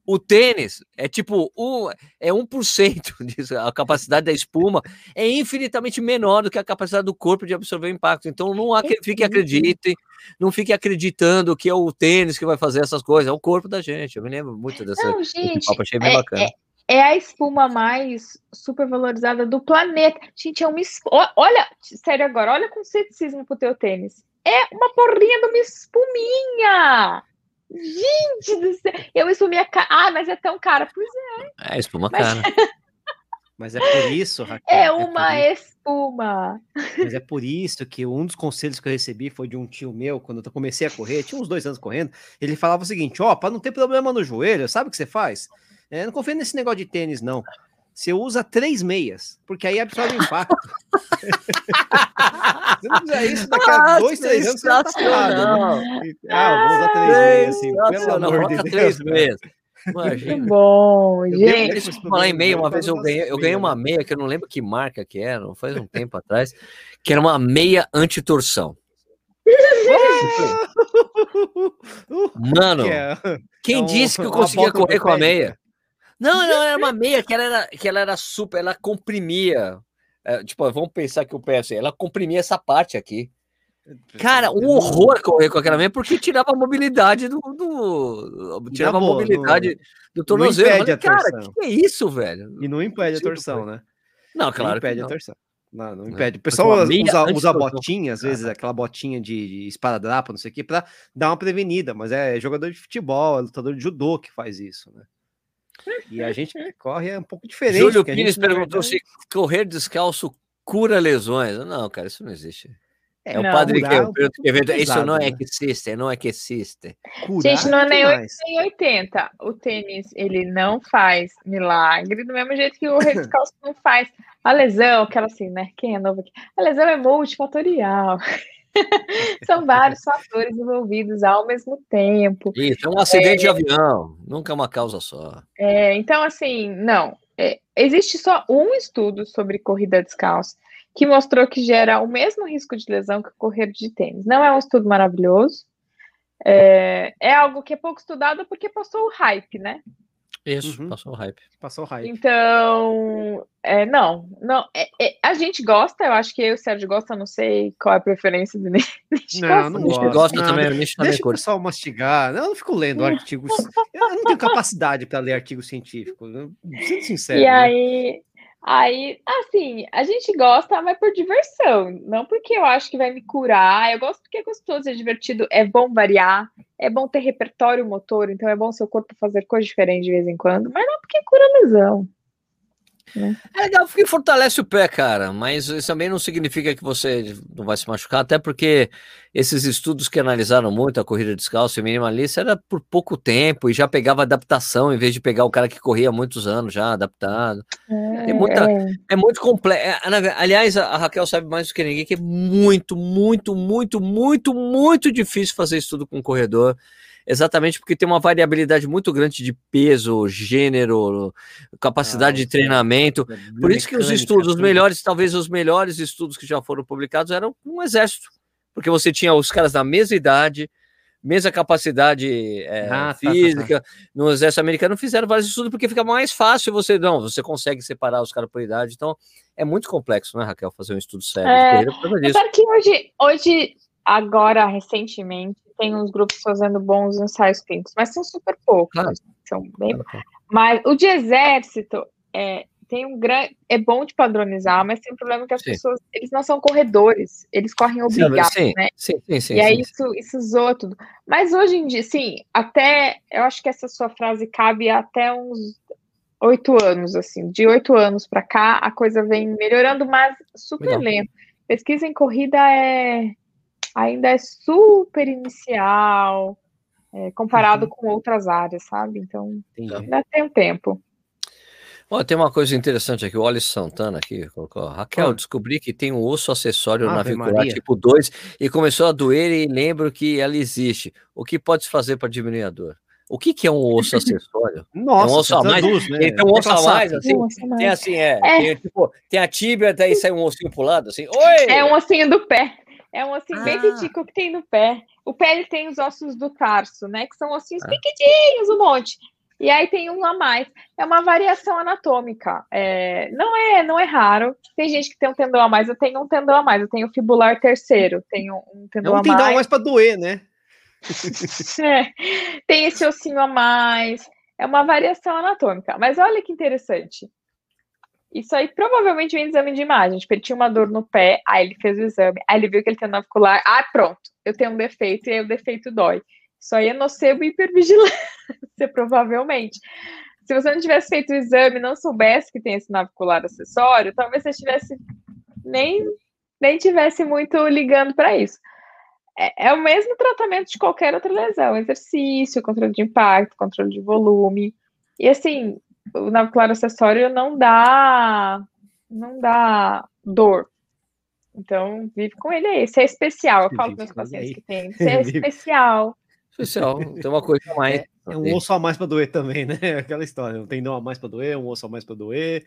Speaker 1: O tênis é tipo um, é 1% disso, a capacidade da espuma é infinitamente menor do que a capacidade do corpo de absorver o impacto. Então não fique acreditem, não fique acreditando que é o tênis que vai fazer essas coisas, é o corpo da gente. Eu me lembro muito dessa
Speaker 2: não, gente, papo, achei bem é, bacana. É, é, a espuma mais supervalorizada do planeta. Gente, é uma espuma. Olha, sério agora, olha com ceticismo pro teu tênis. É uma porrinha de uma espuminha. Gente do céu! Eu espumei a cara. Ah, mas é tão cara. Pois
Speaker 1: é. É, espuma mas... cara.
Speaker 3: Mas é por isso, Raquel.
Speaker 2: É uma é espuma.
Speaker 3: Mas é por isso que um dos conselhos que eu recebi foi de um tio meu, quando eu comecei a correr, tinha uns dois anos correndo, ele falava o seguinte: ó, oh, para não ter problema no joelho, sabe o que você faz? É, não confia nesse negócio de tênis, não. Você usa três meias, porque aí absorve impacto. você não fizer isso daqui a ah, dois, três anos, você tá parado, né? Ah, vou usar três meias, assim, pelo amor de Deus. Três meias.
Speaker 2: Imagina. Muito bom, gente.
Speaker 1: Deixa eu falar em meia, uma vez eu ganhei, eu ganhei uma meia que eu não lembro que marca que era, faz um tempo atrás, que era uma meia anti-torção. Mano, quem é disse que eu conseguia correr com a meia? Não, não, era uma meia que ela era, que ela era super, ela comprimia. É, tipo, vamos pensar que o pé assim, ela comprimia essa parte aqui. Cara, um horror correr com aquela meia, porque tirava a mobilidade do. do tirava a mobilidade do tornozelo. Não
Speaker 3: impede Falei, a
Speaker 1: cara, que, que é isso, velho?
Speaker 3: E não impede a torção, né?
Speaker 1: Não, claro. Não
Speaker 3: impede a torção. Não, não impede. O pessoal usa, usa botinha, às vezes, aquela botinha de, de esparadrapa, não sei o que, pra dar uma prevenida, mas é jogador de futebol, é lutador de judô que faz isso, né? E a gente que corre é um pouco diferente.
Speaker 1: Júlio Pires perguntou verdade... se correr descalço cura lesões. Não, cara, isso não existe. É, é o padre que, eu, que isso não é que existe, não é que existe.
Speaker 2: Curar gente, não é nem 8 nem 80. O tênis, ele não faz milagre, do mesmo jeito que o descalço não faz. A lesão, aquela assim, né? Quem é novo aqui? A lesão é multifatorial. São vários fatores envolvidos ao mesmo tempo.
Speaker 1: Isso, é um acidente é, de avião, nunca é uma causa só.
Speaker 2: É, então, assim, não. É, existe só um estudo sobre corrida descalça que mostrou que gera o mesmo risco de lesão que correr de tênis. Não é um estudo maravilhoso. É, é algo que é pouco estudado porque passou o hype, né?
Speaker 1: Isso, uhum. passou o hype.
Speaker 3: Passou o hype.
Speaker 2: Então, é, não, não. É, é, a gente gosta, eu acho que eu e o Sérgio gosta, não sei qual é a preferência do
Speaker 3: Nish. Não, não gosto.
Speaker 1: gosta
Speaker 3: não,
Speaker 1: também,
Speaker 3: o Nish também Deixa o pessoal mastigar. Eu não fico lendo artigos. eu não tenho capacidade para ler artigos científicos. Sendo sincero.
Speaker 2: E né? aí, Aí, assim, a gente gosta, mas por diversão, não porque eu acho que vai me curar. Eu gosto porque é gostoso, é divertido, é bom variar, é bom ter repertório motor, então é bom seu corpo fazer coisas diferentes de vez em quando, mas não porque cura lesão.
Speaker 1: Né? É legal porque fortalece o pé, cara, mas isso também não significa que você não vai se machucar, até porque esses estudos que analisaram muito a corrida descalço e minimalista era por pouco tempo e já pegava adaptação em vez de pegar o cara que corria há muitos anos já adaptado. É, muita, é. é muito complexo. É, aliás, a Raquel sabe mais do que ninguém que é muito, muito, muito, muito, muito difícil fazer estudo com corredor exatamente porque tem uma variabilidade muito grande de peso, gênero, capacidade ah, de treinamento. É Por isso que os estudos, os melhores, talvez os melhores estudos que já foram publicados eram um exército, porque você tinha os caras da mesma idade, mesma capacidade é, ah, física. Tá, tá, tá. No exército americano fizeram vários estudos porque fica mais fácil você não, você consegue separar os caras por idade. Então é muito complexo, né, Raquel, fazer um estudo sério
Speaker 2: é, de corrida por que hoje, hoje, agora, recentemente, tem uns grupos fazendo bons ensaios clínicos, mas são super poucos. Claro. São bem... Claro. Mas o de exército é, tem um grande. É bom de padronizar, mas tem um problema que as sim. pessoas. Eles não são corredores, eles correm obrigados, sim, né?
Speaker 1: Sim, sim, sim.
Speaker 2: E aí isso, isso zoa tudo. Mas hoje em dia, sim, até. Eu acho que essa sua frase cabe até uns oito anos, assim. De oito anos para cá, a coisa vem melhorando, mas super Legal. lento. Pesquisa em corrida é ainda é super inicial, é, comparado uhum. com outras áreas, sabe? Então, Entendi. ainda tem um tempo.
Speaker 1: Ó, tem uma coisa interessante aqui, o Oli Santana aqui colocou. Raquel,
Speaker 3: Ah.
Speaker 1: descobri que tem um osso acessório
Speaker 3: Ave
Speaker 1: navicular
Speaker 3: Maria.
Speaker 1: tipo 2 e começou a doer e lembro que ela existe. O que pode fazer para diminuir a dor? O que, que é um osso acessório?
Speaker 3: Nossa,
Speaker 1: um osso a mais?
Speaker 3: traduz, né?
Speaker 1: Ele tem um osso a mais, assim? Tem assim, é.
Speaker 2: É.
Speaker 1: Tem, tipo, tem a tíbia, daí sai um ossinho pro lado, assim. Oi!
Speaker 2: É um ossinho do pé. É um ossinho bem
Speaker 1: Ah.
Speaker 2: pitico que tem no pé. O pé ele tem os ossos do tarso, né? Que são ossinhos
Speaker 1: Ah.
Speaker 2: pequenininhos, um monte. E aí tem um a mais. É uma variação anatômica. É, não é, não é raro. Tem gente que tem um tendão a mais. Eu tenho um tendão a mais. Eu tenho fibular terceiro. Tenho um
Speaker 3: É
Speaker 2: tendão
Speaker 3: um
Speaker 2: a
Speaker 3: tendão
Speaker 2: mais.
Speaker 3: mais pra doer, né?
Speaker 2: É, tem esse ossinho a mais. É uma variação anatômica. Mas olha que interessante. Isso aí provavelmente vem exame de imagem. Tipo, ele tinha uma dor no pé, aí ele fez o exame, aí ele viu que ele tem navicular. Ah, pronto, eu tenho um defeito e aí o defeito dói. Isso aí é nocebo e hipervigilância, provavelmente. Se você não tivesse feito o exame não soubesse que tem esse navicular acessório, talvez você tivesse nem, nem tivesse muito ligando para isso. É, é o mesmo tratamento de qualquer outra lesão: exercício, controle de impacto, controle de volume. E assim, o navicular acessório não dá não dá dor. Então, vive com ele aí. Isso é especial. Eu falo para meus pacientes
Speaker 3: aí.
Speaker 2: que tem. Isso é
Speaker 3: Vive.
Speaker 2: especial.
Speaker 1: Especial, tem uma coisa a mais.
Speaker 3: É um osso a mais pra doer também, né? Aquela história. Um tendão a mais pra doer, um osso a mais pra doer.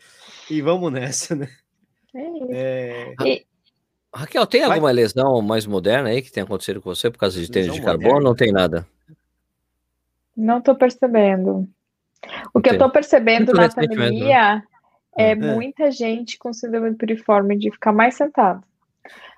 Speaker 3: E vamos nessa, né?
Speaker 2: É isso.
Speaker 3: É...
Speaker 2: E-
Speaker 1: Raquel, tem
Speaker 3: Vai.
Speaker 1: alguma lesão mais moderna aí que tem acontecido com você por causa de tênis
Speaker 3: Lesão
Speaker 1: de carbono?
Speaker 3: moderna?
Speaker 1: Não tem nada.
Speaker 2: Não estou percebendo. O que eu estou percebendo
Speaker 1: Muito
Speaker 2: na pandemia é
Speaker 3: É.
Speaker 2: muita gente com síndrome piriforme de ficar mais sentado.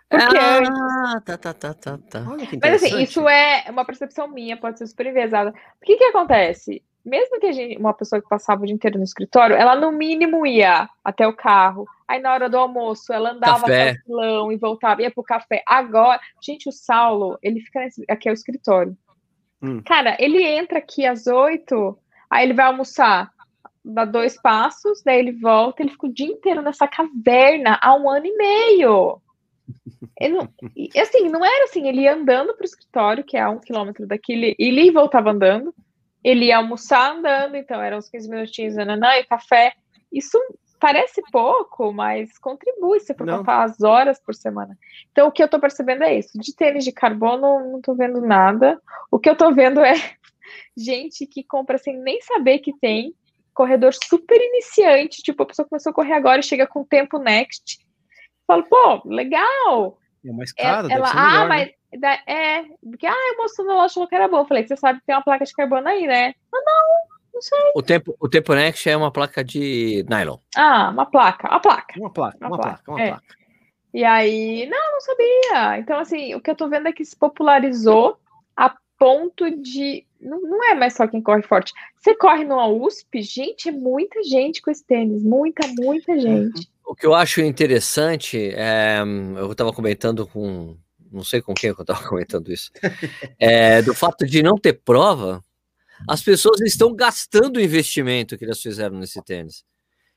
Speaker 2: Porque antes
Speaker 1: ah, tá, tá, tá, tá, tá.
Speaker 2: Mas assim, isso é uma percepção minha, pode ser super enviesada. O que que acontece? Mesmo que a gente, uma pessoa que passava o dia inteiro no escritório, ela no mínimo ia até o carro. Aí na hora do almoço, ela andava
Speaker 1: Café.
Speaker 2: até o salão e voltava, ia pro café. Agora, gente, o Saulo, ele fica nesse, aqui é o escritório.
Speaker 3: Hum.
Speaker 2: Cara, ele entra aqui às oito, aí ele vai almoçar, dá dois passos, daí ele volta, ele fica o dia inteiro nessa caverna há um ano e meio. Ele não- assim, não era assim, ele ia andando pro escritório, que é a um quilômetro daqui, ele, ele ia e voltava andando, ele ia almoçar andando, então eram uns 15 minutinhos, nananã, e café. Isso parece pouco, mas contribui se for contar as horas por semana. Então, o que eu tô percebendo é isso. De tênis de carbono, não tô vendo nada. O que eu tô vendo é gente que compra sem nem saber que tem, corredor super iniciante, tipo, a pessoa começou a correr agora e chega com tempo next. Falo, pô, legal.
Speaker 3: É mais
Speaker 2: É-
Speaker 3: caro, deve
Speaker 2: ela,
Speaker 3: ser
Speaker 2: ah,
Speaker 3: melhor, né?
Speaker 2: mas da- é, porque ah, o moço na loja falou que era bom. Eu falei, você sabe que tem uma placa de carbono aí, né?
Speaker 1: O tempo, o tempo Next é uma placa de nylon.
Speaker 2: Ah, uma placa, uma placa.
Speaker 3: Uma placa,
Speaker 2: Uma
Speaker 3: uma
Speaker 2: placa,
Speaker 3: placa, uma
Speaker 2: é.
Speaker 3: placa.
Speaker 2: E aí, não, não sabia. Então, assim, o que eu tô vendo é que se popularizou a ponto de. Não, não é mais só quem corre forte. Você corre numa USP, gente, é muita gente com esse tênis. Muita, muita gente.
Speaker 1: O que eu acho interessante, é, eu estava comentando com, não sei com quem eu estava comentando isso, é, do fato de não ter prova, as pessoas estão gastando o investimento que elas fizeram nesse tênis.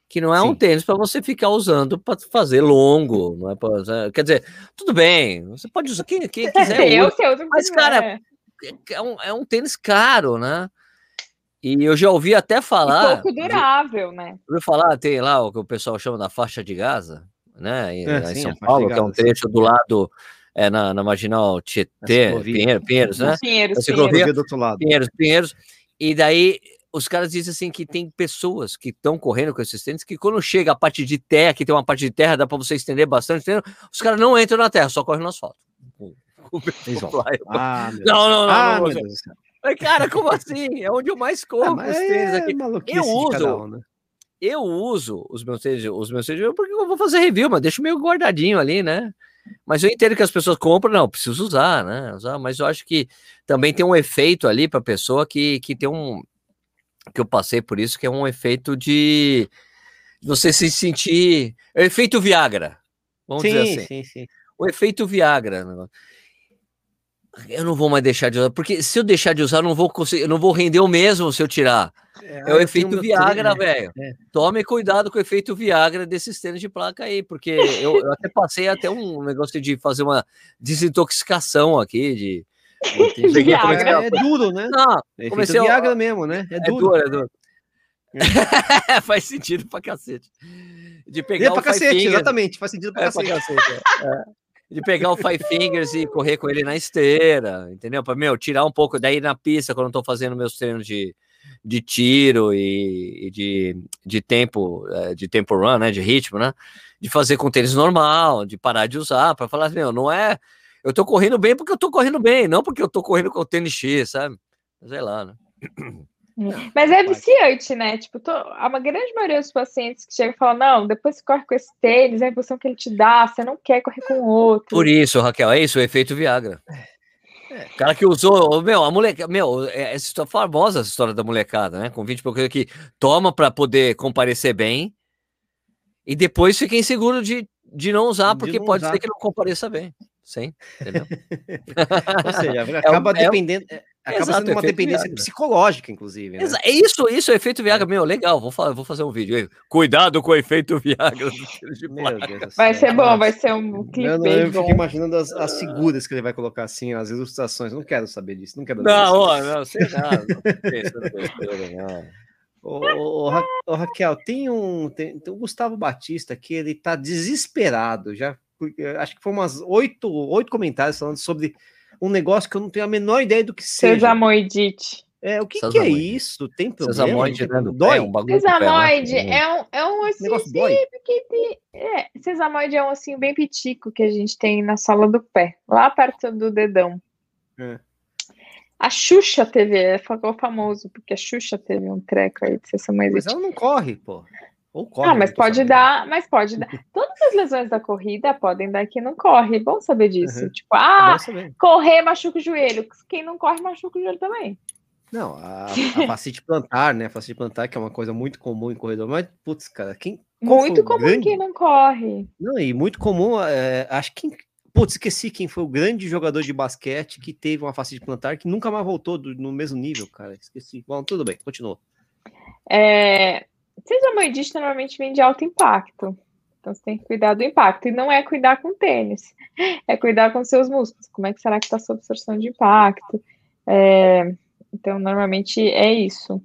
Speaker 1: Que não é um
Speaker 3: Sim.
Speaker 1: tênis para você ficar usando para fazer longo, não é pra, quer dizer, tudo bem, você pode usar quem, quem quiser.
Speaker 2: eu,
Speaker 1: usa.
Speaker 2: sei, eu,
Speaker 1: Mas, cara, é um, é um tênis caro, né? E eu já ouvi até
Speaker 2: e
Speaker 1: falar.
Speaker 2: pouco durável, né?
Speaker 1: ouviu falar, tem lá o que o pessoal chama da faixa de Gaza, né? Em,
Speaker 3: É,
Speaker 1: em
Speaker 3: sim,
Speaker 1: São Paulo, que é um
Speaker 3: sim.
Speaker 1: trecho do lado, é, na, na marginal Tietê. Pinheiro, Pinheiros, né?
Speaker 2: Pinheiros, Pinheiros.
Speaker 3: do outro lado.
Speaker 1: Pinheiros, Pinheiros. E daí os caras dizem assim que tem pessoas que estão correndo com esses tênis que quando chega a parte de terra, que tem uma parte de terra, dá para você estender bastante, os caras não entram na terra, só correm no asfalto. Lá.
Speaker 3: Ah.
Speaker 1: Não, não, não.
Speaker 3: Ah,
Speaker 1: não. Mas, cara, como assim? É onde eu mais
Speaker 3: Ah,
Speaker 1: corro com
Speaker 3: mas
Speaker 1: os tênis
Speaker 3: é
Speaker 1: aqui.
Speaker 3: maluquice
Speaker 1: Eu uso.
Speaker 3: um, né?
Speaker 1: eu uso os meus tênis, os meus tênis, porque eu vou fazer review, mas deixo meio guardadinho ali, né? Mas eu entendo que as pessoas compram, não, preciso usar, né? Usar, mas eu acho que também tem um efeito ali para a pessoa que, que tem um. que eu passei por isso, que é um efeito de você se sentir. É o efeito Viagra. Vamos dizer
Speaker 3: Sim,
Speaker 1: assim.
Speaker 3: sim, sim.
Speaker 1: O efeito Viagra. Eu não vou mais deixar de usar, porque se eu deixar de usar, eu não vou conseguir, eu não vou render o mesmo se eu tirar. É o
Speaker 3: eu tenho
Speaker 1: efeito Viagra,
Speaker 3: né?
Speaker 1: velho.
Speaker 3: É.
Speaker 1: Tome cuidado com o efeito Viagra desses tênis de placa aí, porque eu, eu até passei até um negócio de fazer uma desintoxicação aqui de. de-
Speaker 2: Viagra.
Speaker 1: a-
Speaker 3: É, é duro, né?
Speaker 1: Não,
Speaker 3: É
Speaker 1: comecei a-
Speaker 3: Viagra mesmo, né? É
Speaker 1: é
Speaker 3: duro.
Speaker 1: duro, é duro. faz sentido pra cacete.
Speaker 3: De pegar é pra cacete, exatamente, faz sentido pra é cacete. Pra cacete
Speaker 1: é. De pegar o Five Fingers e correr com ele na esteira, entendeu? Pra, meu, tirar um pouco daí na pista, quando eu tô fazendo meus treinos de, de tiro e, e de, de tempo, é, de tempo run, né? De ritmo, né? De fazer com tênis normal, de parar de usar, para falar, meu, não é. Eu tô correndo bem porque eu tô correndo bem, não porque eu tô correndo com o tênis X, sabe? Sei lá, né?
Speaker 2: Mas é viciante, né? Tipo, tô, a grande maioria dos pacientes que chegam e falam: não, depois você corre com esse tênis, a impressão que ele te dá, você não quer correr com outro.
Speaker 1: Por isso, Raquel, é isso, o efeito Viagra. É. O cara que usou, meu, a moleca, meu, é, essa história famosa, essa história da molecada, né? Com 20 e pouco que toma para poder comparecer bem e depois fica inseguro de, de não usar, porque não pode usar. ser que não compareça bem. Sim, entendeu?
Speaker 3: Ou seja, acaba é, dependendo. É, Acaba Exato, sendo uma dependência Viagra. psicológica, inclusive. Né?
Speaker 1: É isso, isso, efeito Viagra. É. Meu, legal, vou, falar, vou fazer um vídeo. Cuidado com o efeito Viagra.
Speaker 2: vai ser bom, vai ser um clipe. Eu,
Speaker 3: eu fico imaginando as, as, figuras que ele vai colocar assim, as ilustrações. Não quero saber disso, não quero
Speaker 1: Não, ó, não, sei nada.
Speaker 3: Ô, Ra Raquel, tem um, tem, tem, o Gustavo Batista que ele tá desesperado. Já acho que foi umas oito, oito comentários falando sobre um negócio que eu não tenho a menor ideia do que seja.
Speaker 2: Sesamoidite.
Speaker 3: É, o que, que é isso? Tem problema?
Speaker 1: Sesamoide,
Speaker 3: né?
Speaker 1: Dói?
Speaker 2: É um bagulho Sesamoide né? é um, é um ossinho que tem... É, sesamoide é um ossinho bem pitico que a gente tem na sala do pé, lá perto do dedão. É. A Xuxa teve, ficou famoso, porque a Xuxa teve um treco aí de sesamoide.
Speaker 3: Mas ela não corre, pô.
Speaker 2: Ou corre. Não, mas pode dar, mas pode dar. Todas as lesões da corrida podem dar que não corre. É bom saber disso. Uhum. Tipo, ah, é correr machuca o joelho. Quem não corre machuca o joelho também.
Speaker 3: Não, a, a facite plantar, né? A facite plantar, que é uma coisa muito comum em corredor, mas, putz, cara, quem.
Speaker 2: Muito comum grande... quem não corre.
Speaker 3: Não, e muito comum, é, acho que. Putz, esqueci quem foi o grande jogador de basquete que teve uma facite plantar que nunca mais voltou do, no mesmo nível, cara. Esqueci. Bom, tudo bem, continua.
Speaker 2: É, Sesamoidite normalmente vem de alto impacto. Então você tem que cuidar do impacto. E não é cuidar com tênis, é cuidar com seus músculos. Como é que será que está a sua absorção de impacto? É, então, normalmente é isso.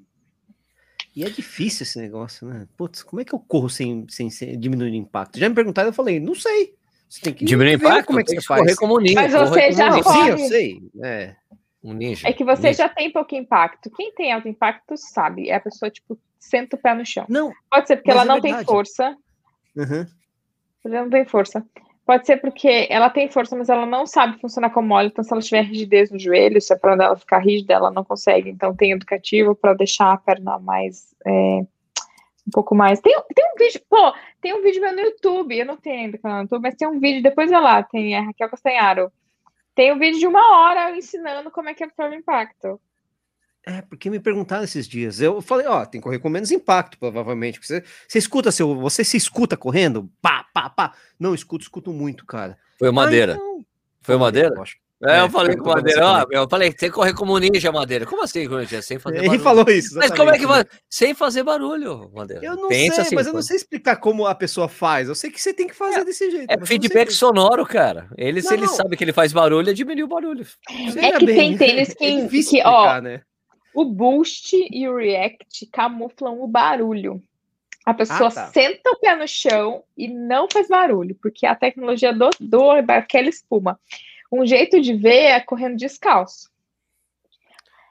Speaker 3: E é difícil esse negócio, né? Putz, como é que eu corro sem, sem, sem diminuir o impacto? Já me perguntaram, eu falei, não sei.
Speaker 1: Você tem que diminuir o impacto, como é que você faz? Correr
Speaker 2: como ninja. Mas você já corre. Sim, eu
Speaker 3: sei. É.
Speaker 1: Um ninja.
Speaker 2: É que você ninja. já tem pouco impacto. Quem tem alto impacto sabe. É a pessoa, tipo, senta o pé no chão.
Speaker 3: Não.
Speaker 2: Pode ser porque ela é não tem força. Uhum. Ela não tem força. Pode ser porque ela tem força, mas ela não sabe funcionar como óleo. Então, se ela tiver rigidez no joelho, se é para ela ficar rígida, ela não consegue. Então, tem educativo para deixar a perna mais. É, um pouco mais. Tem, tem um vídeo, pô, tem um vídeo meu no YouTube. Eu não tenho ainda canal no YouTube, mas tem um vídeo, depois vai lá, tem a Raquel Castanharo tem um vídeo de uma hora ensinando como é que absorve impacto.
Speaker 3: É, porque me perguntaram esses dias. Eu falei, ó, tem que correr com menos impacto, provavelmente. Você, você escuta, seu, você se escuta correndo? Pá, pá, pá. Não, escuto, escuto muito, cara.
Speaker 1: Foi o Madeira. Ah, então... Foi o Madeira? Eu acho. É, eu falei com Madeira, ó, eu falei que tem que correr como ninja, Madeira. Como assim, ninja? Sem fazer
Speaker 3: barulho. Ele falou isso.
Speaker 1: Mas como é que vai? Sem fazer barulho, Madeira.
Speaker 3: Eu não Pensa sei, assim, mas eu não sei explicar como a pessoa faz. Eu sei que você tem que fazer é, desse jeito.
Speaker 1: É feedback sonoro, cara. Ele, não, se ele não. sabe que ele faz barulho, é diminuir o barulho.
Speaker 2: É que bem, tem tênis que, é que explicar, ó, né? O boost e o react camuflam o barulho. A pessoa ah, tá. senta o pé no chão e não faz barulho, porque a tecnologia do, do aquela espuma. Um jeito de ver é correndo descalço.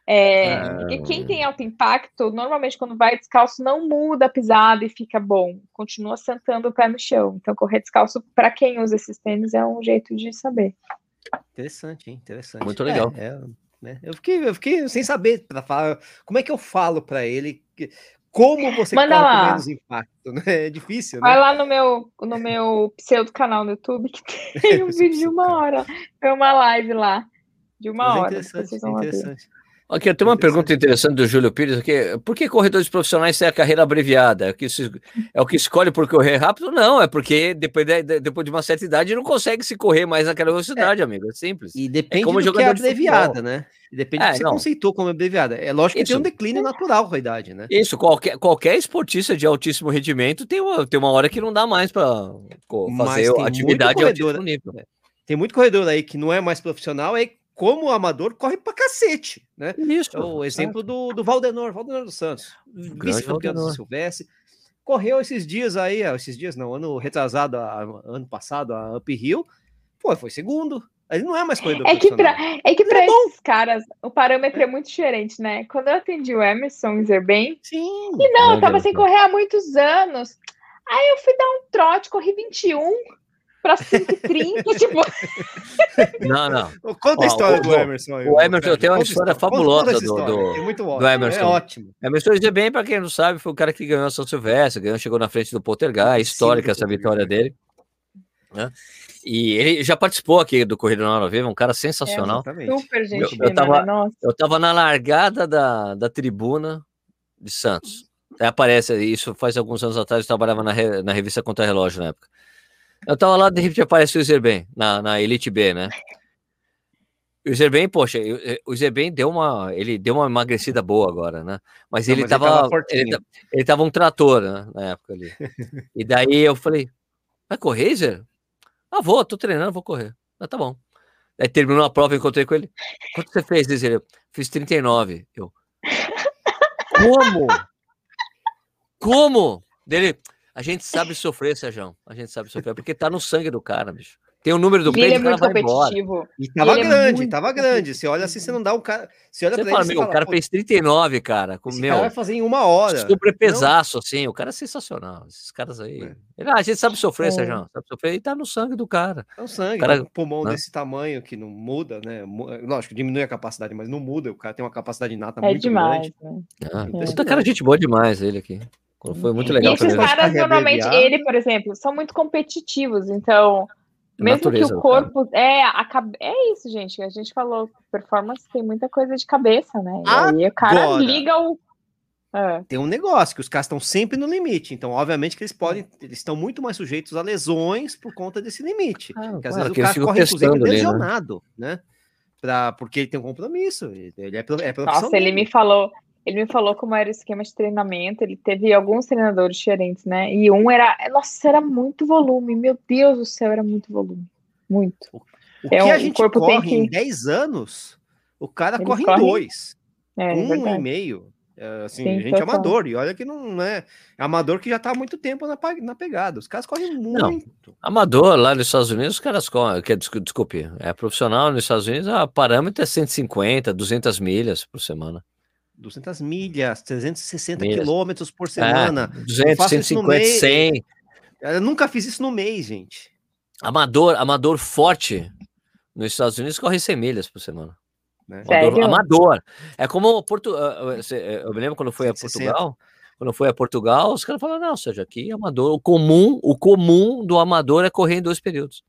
Speaker 2: É, ah. E quem tem alto impacto, normalmente quando vai descalço, não muda a pisada e fica bom, continua sentando o pé no chão. Então, correr descalço, para quem usa esses tênis, é um jeito de saber.
Speaker 3: Interessante, hein? Interessante.
Speaker 1: Muito legal.
Speaker 3: É, é, né? eu, fiquei, eu fiquei sem saber para falar. Como é que eu falo para ele? Que, como você
Speaker 2: Manda lá. com
Speaker 3: menos impacto, né? É difícil,
Speaker 2: né? Vai lá no meu, no meu pseudo canal no YouTube que tem um vídeo de uma hora. Tem uma live lá de uma Mas é hora. É interessante, é interessante.
Speaker 1: Aqui, tem uma pergunta interessante do Júlio Pires aqui. Por que corredores profissionais têm a carreira abreviada? É o que, se, é o que escolhe por correr rápido? Não, é porque depois de, depois de uma certa idade não consegue se correr mais naquela velocidade, é. amigo. É simples.
Speaker 3: E depende é como do que é abreviada, né? Depende é, do que você não. conceitou como abreviada. É lógico que Isso. tem um declínio natural com a idade, né?
Speaker 1: Isso, qualquer, qualquer esportista de altíssimo rendimento tem uma, tem uma hora que não dá mais para fazer atividade de altíssimo nível.
Speaker 3: Tem muito corredor aí que não é mais profissional, aí como amador, corre pra cacete, né?
Speaker 1: Isso.
Speaker 3: É o exemplo do, do Valdenor, Valdenor dos Santos, vice-campeão do Silvestre. Correu esses dias aí, esses dias não, ano retrasado, ano passado, a Uphill, pô, foi segundo. Ele não é mais corredor
Speaker 2: é que pra, É que para é esses caras, o parâmetro é muito diferente, né? Quando eu atendi o Emerson Zerben,
Speaker 3: Sim.
Speaker 2: E não, eu tava sem correr há muitos anos. Aí eu fui dar um trote, corri 21 para 5,30, tipo.
Speaker 1: Não, não.
Speaker 3: Conta a história do Emerson. Aí,
Speaker 1: o Emerson tem uma história fabulosa do, do,
Speaker 3: é muito
Speaker 1: ótimo, do Emerson. É
Speaker 3: ótimo.
Speaker 1: Emerson dizer bem, para quem não sabe, foi o cara que ganhou a São Silvestre, ganhou, chegou na frente do Poltergeist, histórica essa vitória dele. Né? E ele já participou aqui do Corrida na Hora Viva, um cara sensacional.
Speaker 2: É, super gente
Speaker 1: eu, eu, tava, né? eu tava na largada da, da tribuna de Santos. Aí aparece, isso faz alguns anos atrás, eu trabalhava na, na revista Contra Relógio na época. Eu tava lá, de repente aparece o Zerben, na, na Elite B, né? O Zerben, poxa, o Zerben deu uma, ele deu uma emagrecida boa agora, né? Mas, Não, ele, mas tava, ele, tava ele, ele, tava um trator, né, na época ali. e daí eu falei, vai correr, Zer? Ah, vou, tô treinando, vou correr. Ah, tá bom. Aí terminou a prova, encontrei com ele. Quanto você fez, Zer? Fiz 39. Eu, como? Como? Dele, a gente sabe sofrer, Sérgio. A gente sabe sofrer, porque tá no sangue do cara, bicho. Tem o número do
Speaker 2: peito, é o cara vai embora.
Speaker 3: E tava ele é grande, é tava grande. Você olha assim, você não dá um cara. Você olha
Speaker 1: você pra fala, ele, meu, fala, o cara fez 39, cara. Com, meu, cara
Speaker 3: vai fazer em uma hora.
Speaker 1: Super pesaço, assim. O cara é sensacional. Esses caras aí. É. Ele, ah, a gente sabe sofrer, é. Sérgio. Sabe sofrer e tá no sangue do cara.
Speaker 3: É o sangue. O cara, um pulmão né? desse tamanho que não muda, né? Lógico, diminui a capacidade, mas não muda. O cara tem uma capacidade inata
Speaker 2: é
Speaker 3: muito
Speaker 2: demais,
Speaker 3: grande.
Speaker 2: Né?
Speaker 1: Ah, é. cara, gente boa demais, ele aqui. Foi muito legal.
Speaker 2: E esses caras, normalmente, ele, por exemplo, são muito competitivos, então. Mesmo Natureza, que o corpo. É, a, é isso, gente. A gente falou, performance tem muita coisa de cabeça, né? E Agora, aí o cara liga o.
Speaker 3: É. Tem um negócio que os caras estão sempre no limite. Então, obviamente, que eles podem. Eles estão muito mais sujeitos a lesões por conta desse limite. Ah, porque às vezes o cara corre, inclusive, né? lesionado, né? né? Pra, porque ele tem um compromisso. Ele é, é
Speaker 2: Nossa, ele me falou. Ele me falou como era o esquema de treinamento. Ele teve alguns treinadores diferentes, né? E um era. Nossa, era muito volume. Meu Deus do céu, era muito volume. Muito.
Speaker 3: O, o é que um, a gente corpo corre que... em 10 anos, o cara corre, corre, em dois. É, um é e meio. É, assim, Sim, gente amador, e olha que não é, é amador que já tá há muito tempo na, na pegada. Os caras correm muito. Não,
Speaker 1: amador lá nos Estados Unidos, os caras correm, que, desculpe, é profissional nos Estados Unidos, a parâmetro é 150, 200 milhas por semana.
Speaker 3: 200 milhas, 360 milhas. quilômetros por semana.
Speaker 1: É, 200, 150, 100.
Speaker 3: Eu nunca fiz isso no mês, gente.
Speaker 1: Amador, amador forte nos Estados Unidos corre 100 milhas por semana. Né? Amador, amador, É como Porto, ah, ah, eu me lembro quando foi a Portugal. Quando foi a Portugal, os caras falaram: não, seja, aqui amador, o comum, o comum do amador é correr em dois períodos.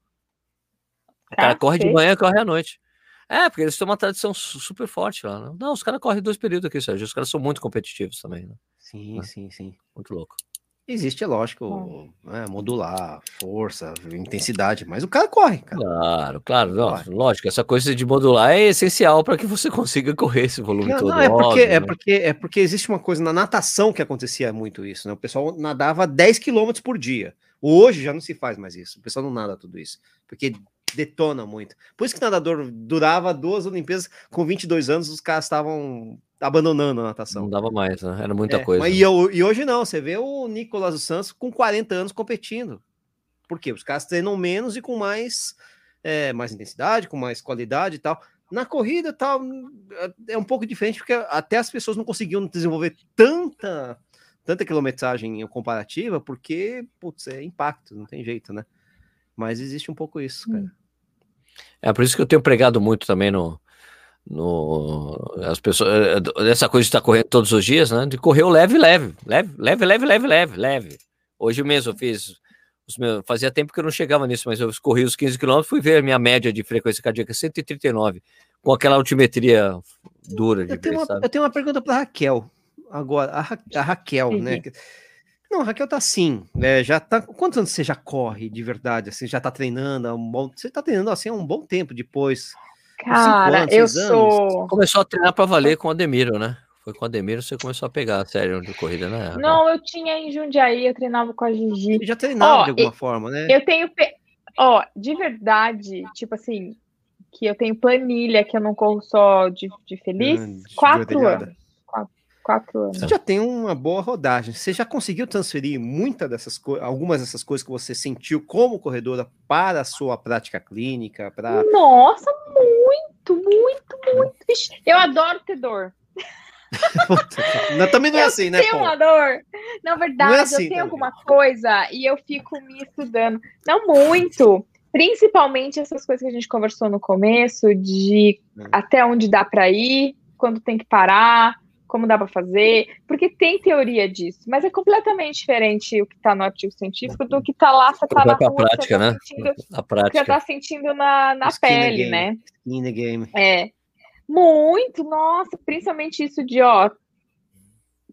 Speaker 1: O cara ah, corre de manhã e corre à noite. É, porque eles têm uma tradição super forte lá. Né? Não, os caras correm dois períodos aqui, Sérgio. Os caras são muito competitivos também, né?
Speaker 3: Sim, né? sim, sim.
Speaker 1: Muito louco.
Speaker 3: Existe, é lógico, né, modular, força, intensidade, mas o cara corre, cara.
Speaker 1: Claro, claro, não, lógico, essa coisa de modular é essencial para que você consiga correr esse volume não, todo. Não,
Speaker 3: é porque, óbvio, é, né? porque, é porque existe uma coisa na natação que acontecia muito isso, né? O pessoal nadava 10 km por dia. Hoje já não se faz mais isso, o pessoal não nada tudo isso, porque detona muito. Por isso que nadador durava duas Olimpíadas, com 22 anos, os caras estavam abandonando a natação.
Speaker 1: Não dava mais, né? Era muita
Speaker 3: é,
Speaker 1: coisa.
Speaker 3: Mas, e, e, hoje não, você vê o Nicolas dos Santos com 40 anos competindo. Por quê? Os caras treinam menos e com mais, é, mais intensidade, com mais qualidade e tal. Na corrida tal, é um pouco diferente, porque até as pessoas não conseguiam desenvolver tanta, tanta quilometragem comparativa, porque, putz, é impacto, não tem jeito, né? Mas existe um pouco isso, cara.
Speaker 1: É por isso que eu tenho pregado muito também no, no as pessoas eh, essa coisa de estar correndo todos os dias, né? De correr o leve, leve, leve, leve, leve, leve, leve, leve. Hoje mesmo eu fiz os meus, fazia tempo que eu não chegava nisso, mas eu corri os 15 quilômetros, fui ver a minha média de frequência cardíaca 139, com aquela altimetria dura de
Speaker 3: eu, tenho uma, eu tenho uma pergunta para Raquel agora, a, Ra a Raquel, né? Não, Raquel tá assim, né? Já tá. Quantos anos você já corre de verdade? Assim, já tá treinando há um bom. Você tá treinando assim há um bom tempo depois.
Speaker 2: Cara, anos, eu sou.
Speaker 1: Começou a treinar para valer com o Ademiro, né? Foi com o Ademiro você começou a pegar a série de corrida, né?
Speaker 2: Não, eu tinha em Jundiaí, eu treinava com a Gigi. Você
Speaker 3: já treinava oh, de alguma forma, né?
Speaker 2: Eu tenho. Ó, oh, de verdade, tipo assim, que eu tenho planilha, que eu não corro só de, de feliz,
Speaker 3: Grande,
Speaker 2: quatro anos. Quatro, anos.
Speaker 3: Você já tem uma boa rodagem. Você já conseguiu transferir muita dessas coisas, algumas dessas coisas que você sentiu como corredora para a sua prática clínica, para
Speaker 2: Nossa, muito, muito, muito. Ixi, eu adoro ter dor.
Speaker 3: Não, também não é
Speaker 2: eu
Speaker 3: assim, né,
Speaker 2: tenho
Speaker 3: Paul?
Speaker 2: uma dor. Na verdade,
Speaker 3: Não é assim
Speaker 2: eu tenho
Speaker 3: também.
Speaker 2: alguma coisa e eu fico me estudando. Não muito. Principalmente essas coisas que a gente conversou no começo, de
Speaker 3: Hum.
Speaker 2: até onde dá para ir, quando tem que parar, como dá para fazer, porque tem teoria disso, mas é completamente diferente o que está no artigo científico do que está lá, você tá na rua, você
Speaker 1: prática,
Speaker 2: tá
Speaker 1: né?
Speaker 2: sentindo,
Speaker 1: A
Speaker 2: você
Speaker 1: prática.
Speaker 2: tá sentindo na, na
Speaker 3: Skin in the
Speaker 2: pele,
Speaker 3: game.
Speaker 2: né?
Speaker 3: In the game.
Speaker 2: É. Muito, nossa, principalmente isso de, ó,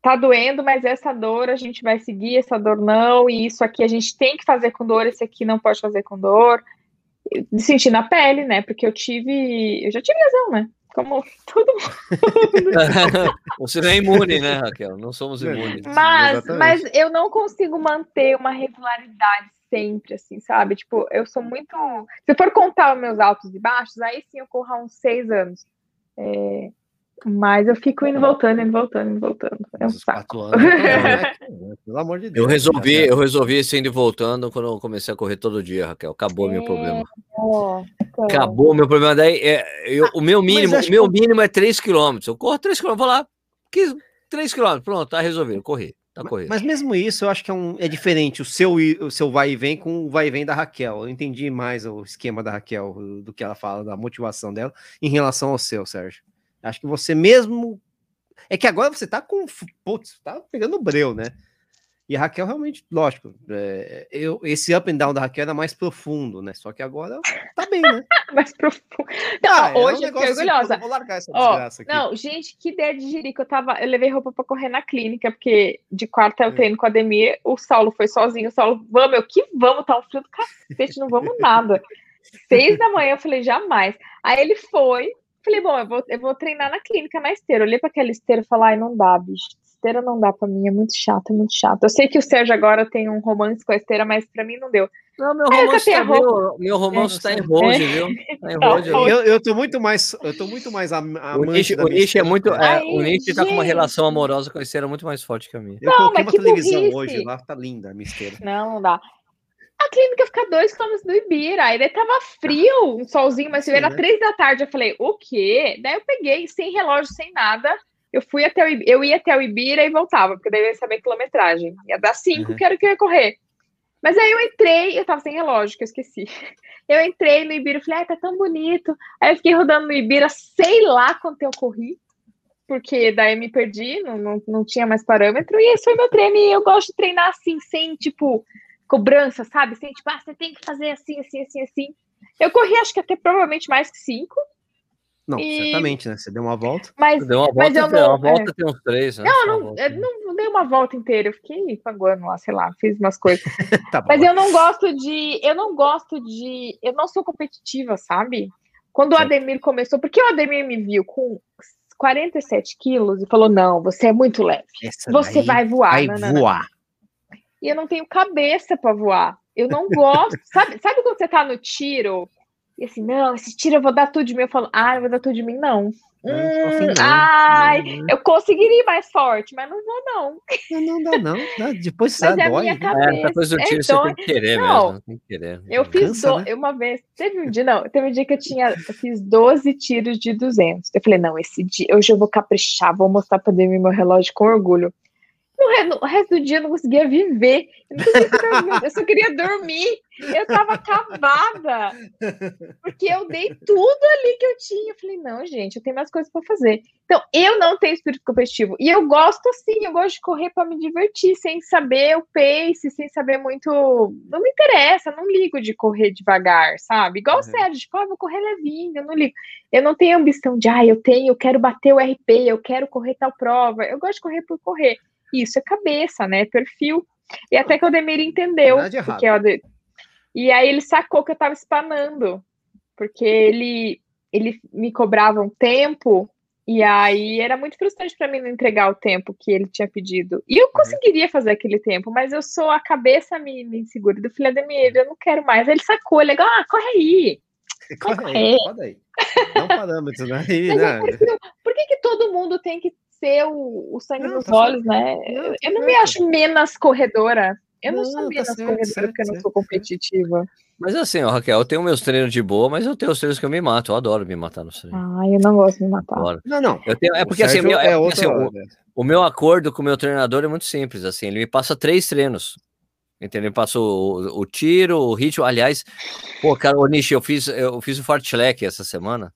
Speaker 2: tá doendo, mas essa dor a gente vai seguir, essa dor não, e isso aqui a gente tem que fazer com dor, esse aqui não pode fazer com dor. De sentir na pele, né? Porque eu tive, eu já tive lesão, né? Como todo mundo.
Speaker 1: Você não é imune, né, Raquel? Não somos imunes.
Speaker 2: Mas, mas eu não consigo manter uma regularidade sempre, assim, sabe? Tipo, eu sou muito. Se for contar os meus altos e baixos, aí sim eu corro há uns seis anos. É, Mas eu fico indo voltando, indo voltando, indo voltando. É um
Speaker 3: Mas
Speaker 2: saco.
Speaker 3: quatro anos, né? Pelo amor de Deus.
Speaker 1: Eu resolvi, eu resolvi esse indo e voltando quando eu comecei a correr todo dia, Raquel. Acabou meu
Speaker 2: É,
Speaker 1: problema.
Speaker 2: Ó, então.
Speaker 1: Acabou meu problema. Daí, é, eu- o meu mínimo, o meu
Speaker 3: que-
Speaker 1: mínimo é 3 km. Eu corro 3 km, vou lá. 3 km, pronto, tá resolvido. Corri. Tá corrido.
Speaker 3: Mas mesmo isso, eu acho que é, um, é diferente o seu, i- o seu vai e vem com o vai e vem da Raquel. Eu entendi mais o esquema da Raquel, do que ela fala, da motivação dela, em relação ao seu, Sérgio. Acho que você mesmo. É que agora você tá com. Putz, tá pegando breu, né? E a Raquel realmente, lógico, é, eu, esse up and down da Raquel era mais profundo, né? Só que agora tá bem, né?
Speaker 2: Mais profundo. Não,
Speaker 3: Ah, é um
Speaker 2: hoje eu fiquei
Speaker 3: assim,
Speaker 2: orgulhosa.
Speaker 3: eu Vou largar essa
Speaker 2: Ó,
Speaker 3: desgraça aqui.
Speaker 2: Não, gente, que ideia de jirico. Eu tava, eu levei roupa pra correr na clínica, porque de quarta eu
Speaker 3: Hum.
Speaker 2: treino com a Ademir, o Saulo foi sozinho, o Saulo, vamos, eu que vamos, tá um frio do cacete, não vamos nada. Seis da manhã, eu falei, jamais. Aí ele foi, falei, bom, eu vou, eu vou treinar na clínica, na esteira. Eu olhei pra aquela esteira e falei, ai, não dá, bicho. Esteira não dá pra mim, é muito chato, é muito chato. Eu sei que o Sérgio agora tem um romance com a esteira, mas pra mim não deu.
Speaker 1: Não, meu
Speaker 2: Aí eu
Speaker 1: romance, tá, meu, meu romance
Speaker 3: É,
Speaker 1: tá em
Speaker 3: você-
Speaker 1: hold, viu? Tá em
Speaker 2: Tá
Speaker 1: hold.
Speaker 2: hold.
Speaker 3: Eu, eu tô muito mais. Eu tô muito mais
Speaker 1: O
Speaker 3: amante
Speaker 1: o Nishi é muito. é,
Speaker 2: Ai,
Speaker 1: o tá com uma relação amorosa com a esteira muito mais forte que a minha.
Speaker 3: Eu
Speaker 2: Não,
Speaker 3: coloquei
Speaker 2: mas
Speaker 3: uma televisão
Speaker 2: burrice.
Speaker 3: hoje lá, tá linda a minha esteira.
Speaker 2: Não, não dá. A clínica fica dois quilômetros do Ibira. Aí daí tava frio, um solzinho, mas era três da tarde. Eu falei, o quê? Daí eu peguei, sem relógio, sem nada. Eu fui até o Ibira, eu ia até o Ibira e voltava, porque daí eu ia saber quilometragem. Ia dar cinco,
Speaker 3: Uhum.
Speaker 2: que era o que eu ia correr. Mas aí eu entrei, eu tava sem relógio, que eu esqueci. Eu entrei no Ibira e falei, ai, tá tão bonito. Aí eu fiquei rodando no Ibira, sei lá quanto eu corri, porque daí eu me perdi, não, não, não tinha mais parâmetro, e esse foi meu treino. E eu gosto de treinar assim, sem, tipo, cobrança, sabe? Sem, tipo, ah, você tem que fazer assim, assim, assim, assim. Eu corri, acho que até provavelmente mais que cinco,
Speaker 3: Não,
Speaker 2: E-
Speaker 3: certamente, né? Você deu uma volta.
Speaker 2: mas
Speaker 1: Deu uma volta,
Speaker 2: Mas eu não-
Speaker 1: uma volta tem uns três, né?
Speaker 2: não, não, eu não, não dei uma volta inteira, eu fiquei panguando lá, sei lá, fiz umas coisas.
Speaker 3: Tá bom.
Speaker 2: Mas eu não gosto de. Eu não gosto de. Eu não sou competitiva, sabe? Quando o
Speaker 3: Certo.
Speaker 2: Ademir começou, porque o Ademir me viu com 47 quilos e falou: não, você é muito leve.
Speaker 3: Essa
Speaker 2: Você vai voar.
Speaker 3: Vai
Speaker 2: não, não, não.
Speaker 3: voar.
Speaker 2: E eu não tenho cabeça para voar. Eu não gosto. sabe, sabe quando você tá no tiro? E assim, não, esse tiro eu vou dar tudo de mim. Eu falo, ah, eu vou dar tudo de mim, não.
Speaker 3: Eu assim,
Speaker 2: Hum,
Speaker 3: não.
Speaker 2: ai,
Speaker 3: Não, não.
Speaker 2: eu conseguiria ir mais forte, mas não vou, não.
Speaker 3: Não, não dá, não. Depois você
Speaker 2: é
Speaker 3: dói. né?
Speaker 2: cabeça.
Speaker 1: É, coisa do
Speaker 2: é
Speaker 1: tiro você tem que querer
Speaker 2: Não.
Speaker 1: mesmo. Tem que querer.
Speaker 2: Eu fiz
Speaker 3: Cansa,
Speaker 2: do...
Speaker 3: né?
Speaker 2: uma vez, teve um dia, não, teve um dia que eu tinha, eu fiz 12 tiros de 200. Eu falei, não, esse dia, hoje eu vou caprichar, vou mostrar pra Demi meu relógio com orgulho. No, no resto do dia eu não conseguia viver, eu, não conseguia dormir, eu só queria dormir, eu tava acabada, porque eu dei tudo ali que eu tinha. Eu falei, não, gente, eu tenho mais coisas pra fazer. Então, eu não tenho espírito competitivo, e eu gosto sim, eu gosto de correr pra me divertir, sem saber o pace, sem saber muito. Não me interessa, não ligo de correr devagar, sabe? Igual o
Speaker 3: Uhum.
Speaker 2: Sérgio, tipo, ah, vou correr levinho, eu não ligo. Eu não tenho ambição de, ah, eu tenho, eu quero bater o RP, eu quero correr tal prova. Eu gosto de correr por correr. Isso é cabeça, né? Perfil. E até que o Demir entendeu.
Speaker 3: Errado.
Speaker 2: Porque o Ade- E aí ele sacou que eu tava espanando. Porque ele, ele me cobrava um tempo. E aí era muito frustrante para mim não entregar o tempo que ele tinha pedido. E eu conseguiria fazer aquele tempo, mas eu sou a cabeça me, me insegura do filho Ademir, eu não quero mais. Aí ele sacou, ele ah, corre aí. correr.
Speaker 3: Pode aí. Dá um parâmetro, né? E,
Speaker 2: Mas
Speaker 3: né?
Speaker 2: eu prefiro- por que, que todo mundo tem que ser o, o sangue
Speaker 3: Não,
Speaker 2: nos
Speaker 3: tá
Speaker 2: olhos, né?
Speaker 3: Não, tá
Speaker 2: eu não me
Speaker 3: certo.
Speaker 2: acho menos corredora. Eu não,
Speaker 3: Não,
Speaker 2: sou
Speaker 3: tá
Speaker 2: menos
Speaker 3: certo,
Speaker 2: corredora
Speaker 3: certo,
Speaker 2: porque eu não
Speaker 3: certo.
Speaker 2: sou competitiva.
Speaker 1: Mas assim, ó, Raquel, eu tenho meus treinos de boa, mas eu tenho os treinos que eu me mato. Eu adoro me matar nos treinos.
Speaker 2: Ai, eu não gosto de me matar.
Speaker 1: Adoro.
Speaker 3: Não, não.
Speaker 1: Eu tenho, é
Speaker 3: O
Speaker 1: porque assim,
Speaker 3: Sérgio
Speaker 1: meu- é
Speaker 3: é
Speaker 1: assim, o, o meu acordo com o meu treinador é muito simples, assim, ele me passa três treinos. Entendeu? Ele passa o, o tiro, o ritmo. Aliás, pô, cara, ô Nishi, eu fiz, eu fiz o fartlek essa semana.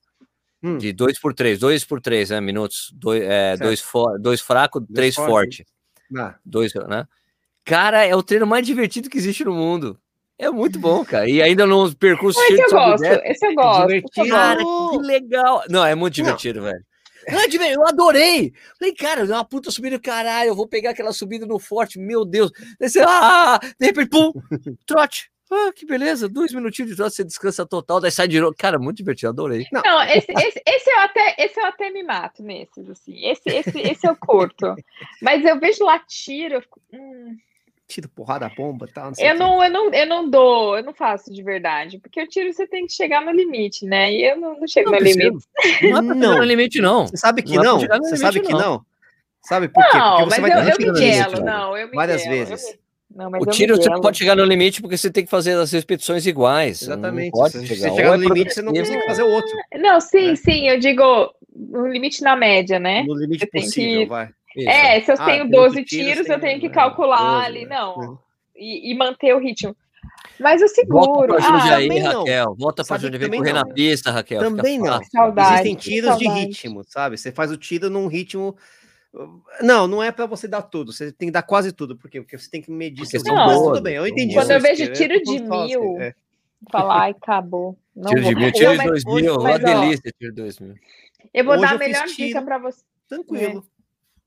Speaker 3: Hum.
Speaker 1: De dois por três, dois por três, né? Minutos. Dois, é,
Speaker 3: Certo.
Speaker 1: dois, fo dois fraco, três
Speaker 3: forte.
Speaker 1: forte.
Speaker 3: Ah,
Speaker 1: Dois, né? Cara, é o treino mais divertido que existe no mundo. É muito bom, cara. E ainda no percurso
Speaker 2: Esse
Speaker 1: cheio
Speaker 2: eu gosto,
Speaker 1: sobe
Speaker 2: esse eu gosto. esse eu
Speaker 3: divertido.
Speaker 1: Cara,
Speaker 2: gosto.
Speaker 1: que legal. Não, é muito divertido, velho. Não, é diver- eu adorei. Falei, cara, é uma puta subida, caralho. Eu vou pegar aquela subida no forte, meu Deus. Daí você, ah, de repente, pum, trote. Ah, que beleza, dois minutinhos de trote, você descansa total, daí sai de novo. Cara, muito divertido, adorei.
Speaker 2: Não, esse, esse, esse, eu até, esse eu até me mato nesses, assim. Esse, esse, esse eu curto. Mas eu vejo lá tiro, eu fico. hum,
Speaker 3: tiro, porrada, bomba tal. Não sei
Speaker 2: eu, não, eu, não, eu não dou, eu não faço de verdade. Porque o tiro você tem que chegar no limite, né? E eu não, não chego
Speaker 1: Não
Speaker 2: no limite.
Speaker 1: Não é
Speaker 3: Não.
Speaker 1: no limite, não.
Speaker 3: Você sabe que
Speaker 1: Não é
Speaker 3: não? Você
Speaker 1: limite,
Speaker 3: sabe que
Speaker 1: não.
Speaker 3: não? Sabe por quê?
Speaker 2: Não,
Speaker 3: Porque
Speaker 2: mas
Speaker 3: você
Speaker 2: eu,
Speaker 3: vai
Speaker 2: eu
Speaker 3: ter
Speaker 2: me
Speaker 3: que chegar no limite,
Speaker 2: guelo,
Speaker 3: né?
Speaker 2: não, eu me
Speaker 3: Várias
Speaker 2: eu
Speaker 3: vezes.
Speaker 2: Não, mas
Speaker 1: O tiro você não pode chegar no limite porque você tem que fazer as repetições iguais.
Speaker 3: Exatamente.
Speaker 1: Não pode
Speaker 3: Se
Speaker 1: chegar.
Speaker 3: você chegar no
Speaker 1: é
Speaker 3: limite, você não consegue fazer o outro.
Speaker 2: Não, sim,
Speaker 3: né?
Speaker 2: sim, eu digo no limite na média, né?
Speaker 3: No limite possível,
Speaker 2: que-
Speaker 3: vai.
Speaker 1: isso.
Speaker 2: É, se eu
Speaker 3: Ah,
Speaker 2: tenho
Speaker 3: tem
Speaker 2: 12
Speaker 3: oito tiros,
Speaker 2: tiros, eu tenho que
Speaker 3: é,
Speaker 2: calcular
Speaker 3: 12,
Speaker 2: ali,
Speaker 3: né?
Speaker 2: não, e, e manter o ritmo. Mas eu
Speaker 1: Volta
Speaker 2: seguro.
Speaker 1: pra
Speaker 2: Ah,
Speaker 1: Jundiaí,
Speaker 3: também não.
Speaker 1: Raquel. Volta pra Jundiaí, correr
Speaker 3: não.
Speaker 1: na pista, Raquel.
Speaker 3: Também não.
Speaker 2: saudade.
Speaker 3: Existem tiros de
Speaker 2: saudade.
Speaker 3: ritmo, sabe? Você faz o tiro num ritmo. Não, não é pra você dar tudo. Você tem que dar quase tudo. Por quê? Porque você tem que medir
Speaker 1: Porque
Speaker 2: são
Speaker 1: boas,
Speaker 3: tudo bem, eu entendi.
Speaker 2: Quando eu vejo tiro
Speaker 3: tô
Speaker 2: de mil,
Speaker 3: é.
Speaker 2: falar, ai, acabou. Não
Speaker 1: Tiro de
Speaker 2: vou.
Speaker 1: mil,
Speaker 2: Eu,
Speaker 1: tiro de dois mil, uma delícia, tiro de dois mil.
Speaker 2: eu vou
Speaker 3: Hoje
Speaker 2: dar a melhor dica para você.
Speaker 3: Tranquilo.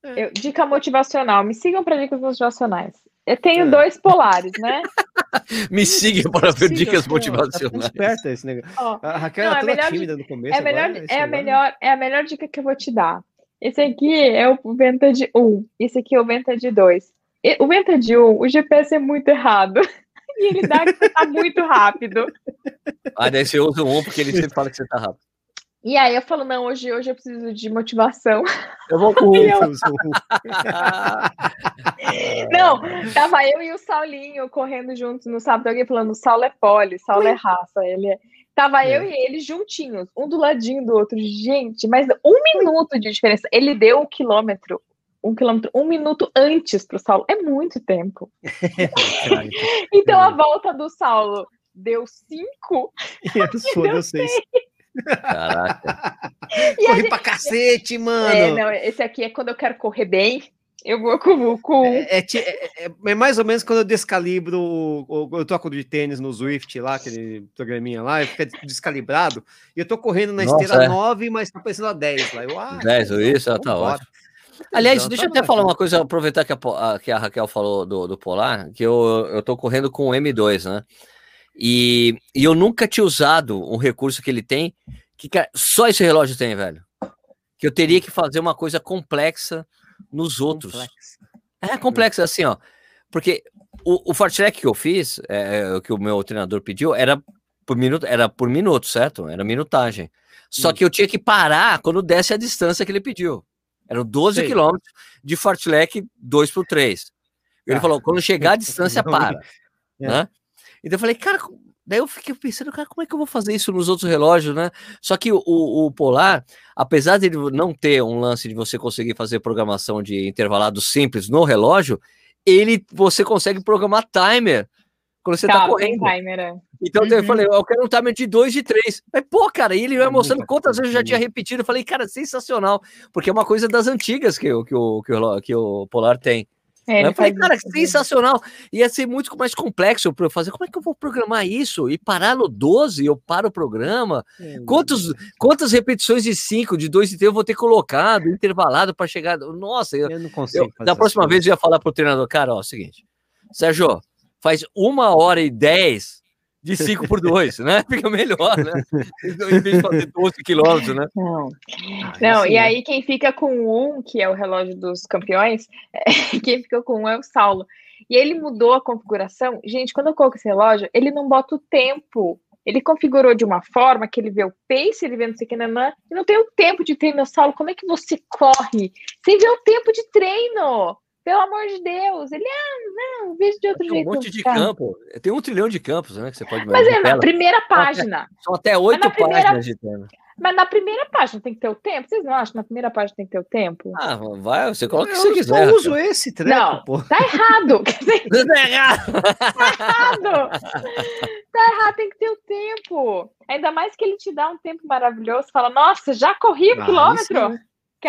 Speaker 2: Eu- dica motivacional. Me sigam para dicas motivacionais. Eu tenho
Speaker 3: É.
Speaker 2: dois polares, né?
Speaker 1: Me siga para ver
Speaker 3: Siga,
Speaker 1: dicas
Speaker 3: pô, Tá
Speaker 1: motivacionais.
Speaker 3: esperto esse negócio.
Speaker 2: Ó,
Speaker 3: A Raquel
Speaker 2: Não,
Speaker 3: era
Speaker 2: é
Speaker 3: toda
Speaker 2: melhor
Speaker 3: tímida no começo.
Speaker 2: é, melhor,
Speaker 3: agora, esse
Speaker 2: é, a melhor, é a melhor dica que eu vou te dar. Esse aqui é o Venta de 1. Esse aqui é o Venta de 2. E- O Venta de 1, o GPS é muito errado. E ele dá que você tá muito rápido.
Speaker 1: Ah, daí você usa um porque ele sempre fala que você tá rápido.
Speaker 2: E aí eu falo, não, hoje, hoje eu preciso de motivação.
Speaker 1: Eu vou com um.
Speaker 3: Eu sou-
Speaker 2: Não, tava eu e o Saulinho correndo juntos no sábado. Alguém falando, o Saulo é pole, Saulo é raça. Ele é... Tava
Speaker 3: É.
Speaker 2: eu e ele juntinhos, um do ladinho do outro. Gente, mas um minuto de diferença. Ele deu um quilômetro, um quilômetro, um minuto antes pro Saulo. É muito tempo.
Speaker 3: Cara,
Speaker 2: Então
Speaker 3: É.
Speaker 2: a volta do Saulo deu cinco.
Speaker 3: eu sou, eu sei.
Speaker 1: Caraca.
Speaker 2: E a
Speaker 3: Corri
Speaker 2: gente-
Speaker 3: pra cacete, mano.
Speaker 2: É, não, esse aqui é quando eu quero correr bem. Eu vou com, com um.
Speaker 3: É, é- é- é mais ou menos quando eu descalibro, o- o- eu toco de tênis no Zwift lá, aquele programinha lá, e fica descalibrado, e eu tô correndo na
Speaker 1: Nossa,
Speaker 3: esteira
Speaker 1: é.
Speaker 3: 9, mas tá parecendo a 10 lá. Eu, ah,
Speaker 1: 10, isso, ah, tá
Speaker 3: vambora.
Speaker 1: ótimo. Aliás,
Speaker 3: Então,
Speaker 1: deixa eu
Speaker 3: tá
Speaker 1: até falar uma coisa, aproveitar que a- que a Raquel falou do, do Polar, que eu, eu tô correndo com o M2, né? E, e eu nunca tinha usado um recurso que ele tem, que cara, só esse relógio tem, velho. Que eu teria que fazer uma coisa complexa nos outros.
Speaker 3: Complexo.
Speaker 1: É complexo, assim, ó. Porque o, o Fartlek que eu fiz, é, é, o que o meu treinador pediu, era por minuto, era por minuto, certo? Era minutagem. Só
Speaker 3: Hum.
Speaker 1: que eu tinha que parar quando desse a distância que ele pediu. Eram 12
Speaker 3: Sei.
Speaker 1: quilômetros de Fartlek 2 por 3. Ele
Speaker 3: Ah.
Speaker 1: falou, quando chegar a distância, para.
Speaker 3: é.
Speaker 1: Né? Então eu falei, cara, daí eu fiquei pensando, cara, como é que eu vou fazer isso nos outros relógios, né? Só que o, o- Polar, apesar de ele não ter um lance de você conseguir fazer programação de intervalado simples no relógio, ele você consegue programar timer quando você tá,
Speaker 2: Tá, tem
Speaker 1: correndo.
Speaker 2: timer, é.
Speaker 1: Então eu
Speaker 2: Uhum.
Speaker 1: falei, eu quero um timer de 2 de 3. Mas, pô, cara, e ele vai
Speaker 3: É
Speaker 1: mostrando quantas vezes eu já tinha
Speaker 3: né?
Speaker 1: repetido. Eu falei, cara, sensacional. Porque é uma coisa das antigas que, o- que, o, que, o, que o Polar tem.
Speaker 2: É,
Speaker 1: eu falei, cara, sensacional. Ia ser muito mais complexo para eu fazer. Como é que eu vou programar isso? E parar no 12, eu paro o programa? Quantos, quantas repetições de 5, de 2 e 3 eu vou ter colocado, intervalado para chegar. Nossa, eu,
Speaker 3: Eu não consigo.
Speaker 1: eu- da próxima vez eu ia falar pro treinador, cara, ó, é o seguinte, Sérgio, faz uma hora e 10 de 5 por 2, né? Fica melhor, né? Em vez de fazer 12 quilômetros, né?
Speaker 2: Não,
Speaker 3: Ah,
Speaker 2: não
Speaker 3: isso
Speaker 2: e aí quem fica com um, que é o relógio dos campeões, quem fica com um é o Saulo. E ele mudou a configuração. Gente, quando eu coloco esse relógio, ele não bota o tempo Ele configurou de uma forma que ele vê o pace, ele vê não sei o que, nanã, e não tem o tempo de treino. Saulo, como é que você corre? Sem ver o tempo de treino. Pelo amor de Deus. Ele, ah, não, vejo de outro
Speaker 1: tem
Speaker 2: jeito.
Speaker 1: um monte de campo. Tem um trilhão de campos, né? Que você pode
Speaker 2: Mas é na primeira página.
Speaker 1: São até oito
Speaker 2: primeira...
Speaker 1: páginas de tema.
Speaker 2: Mas na primeira página tem que ter o tempo? Vocês não acham que na primeira página tem que ter o tempo?
Speaker 1: Ah, vai, você coloca o que você quiser.
Speaker 3: Eu uso esse treco,
Speaker 2: não,
Speaker 3: pô.
Speaker 2: Tá errado.
Speaker 1: tá errado.
Speaker 2: tá errado. Tá errado, tem que ter o tempo. Ainda mais que ele te dá um tempo maravilhoso. Fala, nossa, já corri um ah, quilômetro.
Speaker 1: Isso,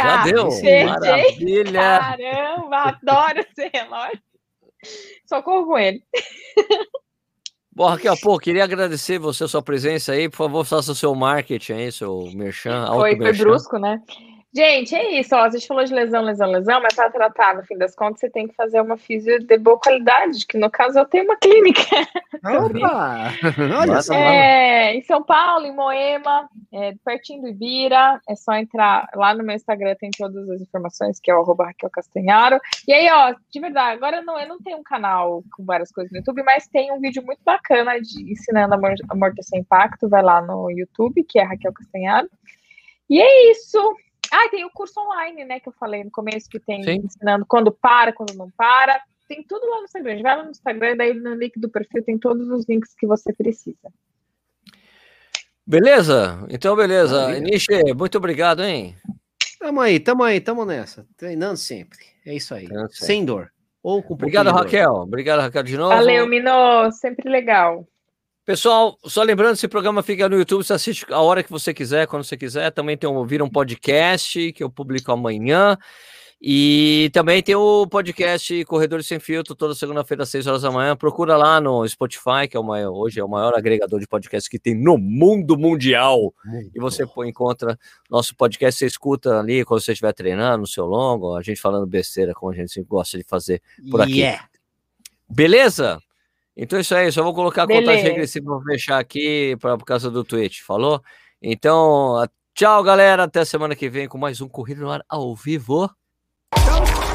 Speaker 1: já deu. Maravilha.
Speaker 2: Caramba, adoro esse relógio. Socorro com ele.
Speaker 1: Bom, Raquel, pô, queria agradecer você sua presença aí. Por favor, faça o seu marketing aí, seu merchan.
Speaker 2: Foi, foi brusco, né? Gente, é isso. Ó, a gente falou de lesão, lesão, lesão, mas para tratar, no fim das contas, você tem que fazer uma físio de boa qualidade, que no caso eu tenho uma clínica.
Speaker 3: Opa! Olha só.
Speaker 2: É, em São Paulo, em Moema, é, pertinho do Ibira. É só entrar lá no meu Instagram, tem todas as informações, que é o arroba Raquel Castanharo. E aí, ó, de verdade, agora não, eu não tenho um canal com várias coisas no YouTube, mas tem um vídeo muito bacana de ensinando amortecer impacto. Vai lá no YouTube, que é Raquel Castanharo. E é isso. Ah, tem o curso online, né, que eu falei no começo, que tem Sim. ensinando quando para, quando não para. Tem tudo lá no Instagram. Vai lá no Instagram, daí no link do perfil tem todos os links que você precisa.
Speaker 1: Beleza? Então, beleza. Nishi, muito obrigado, hein?
Speaker 3: Tamo aí, tamo aí, tamo nessa. Treinando sempre. É isso aí. Sem dor. Ou com
Speaker 1: Obrigado, Raquel. Obrigado, Raquel, de novo.
Speaker 2: Valeu, Minô. Sempre legal.
Speaker 1: Pessoal, só lembrando, esse programa fica no YouTube, você assiste a hora que você quiser, quando você quiser. Também tem um, vira um podcast que eu publico amanhã. E também tem o podcast Corredores Sem Filtro, toda segunda-feira às 6 horas da manhã. Procura lá no Spotify, que é o maior, hoje é o maior agregador de podcast que tem no mundo mundial. Muito e você bom. encontra nosso podcast, você escuta ali quando você estiver treinando, no seu longo, a gente falando besteira, como a gente gosta de fazer por aqui. Yeah. Beleza? Então é isso aí, só vou colocar a Beleza. contagem regressiva para fechar aqui pra, por causa do Twitch, falou? Então, tchau, galera, até semana que vem com mais um Corrida no Ar ao vivo. Tchau.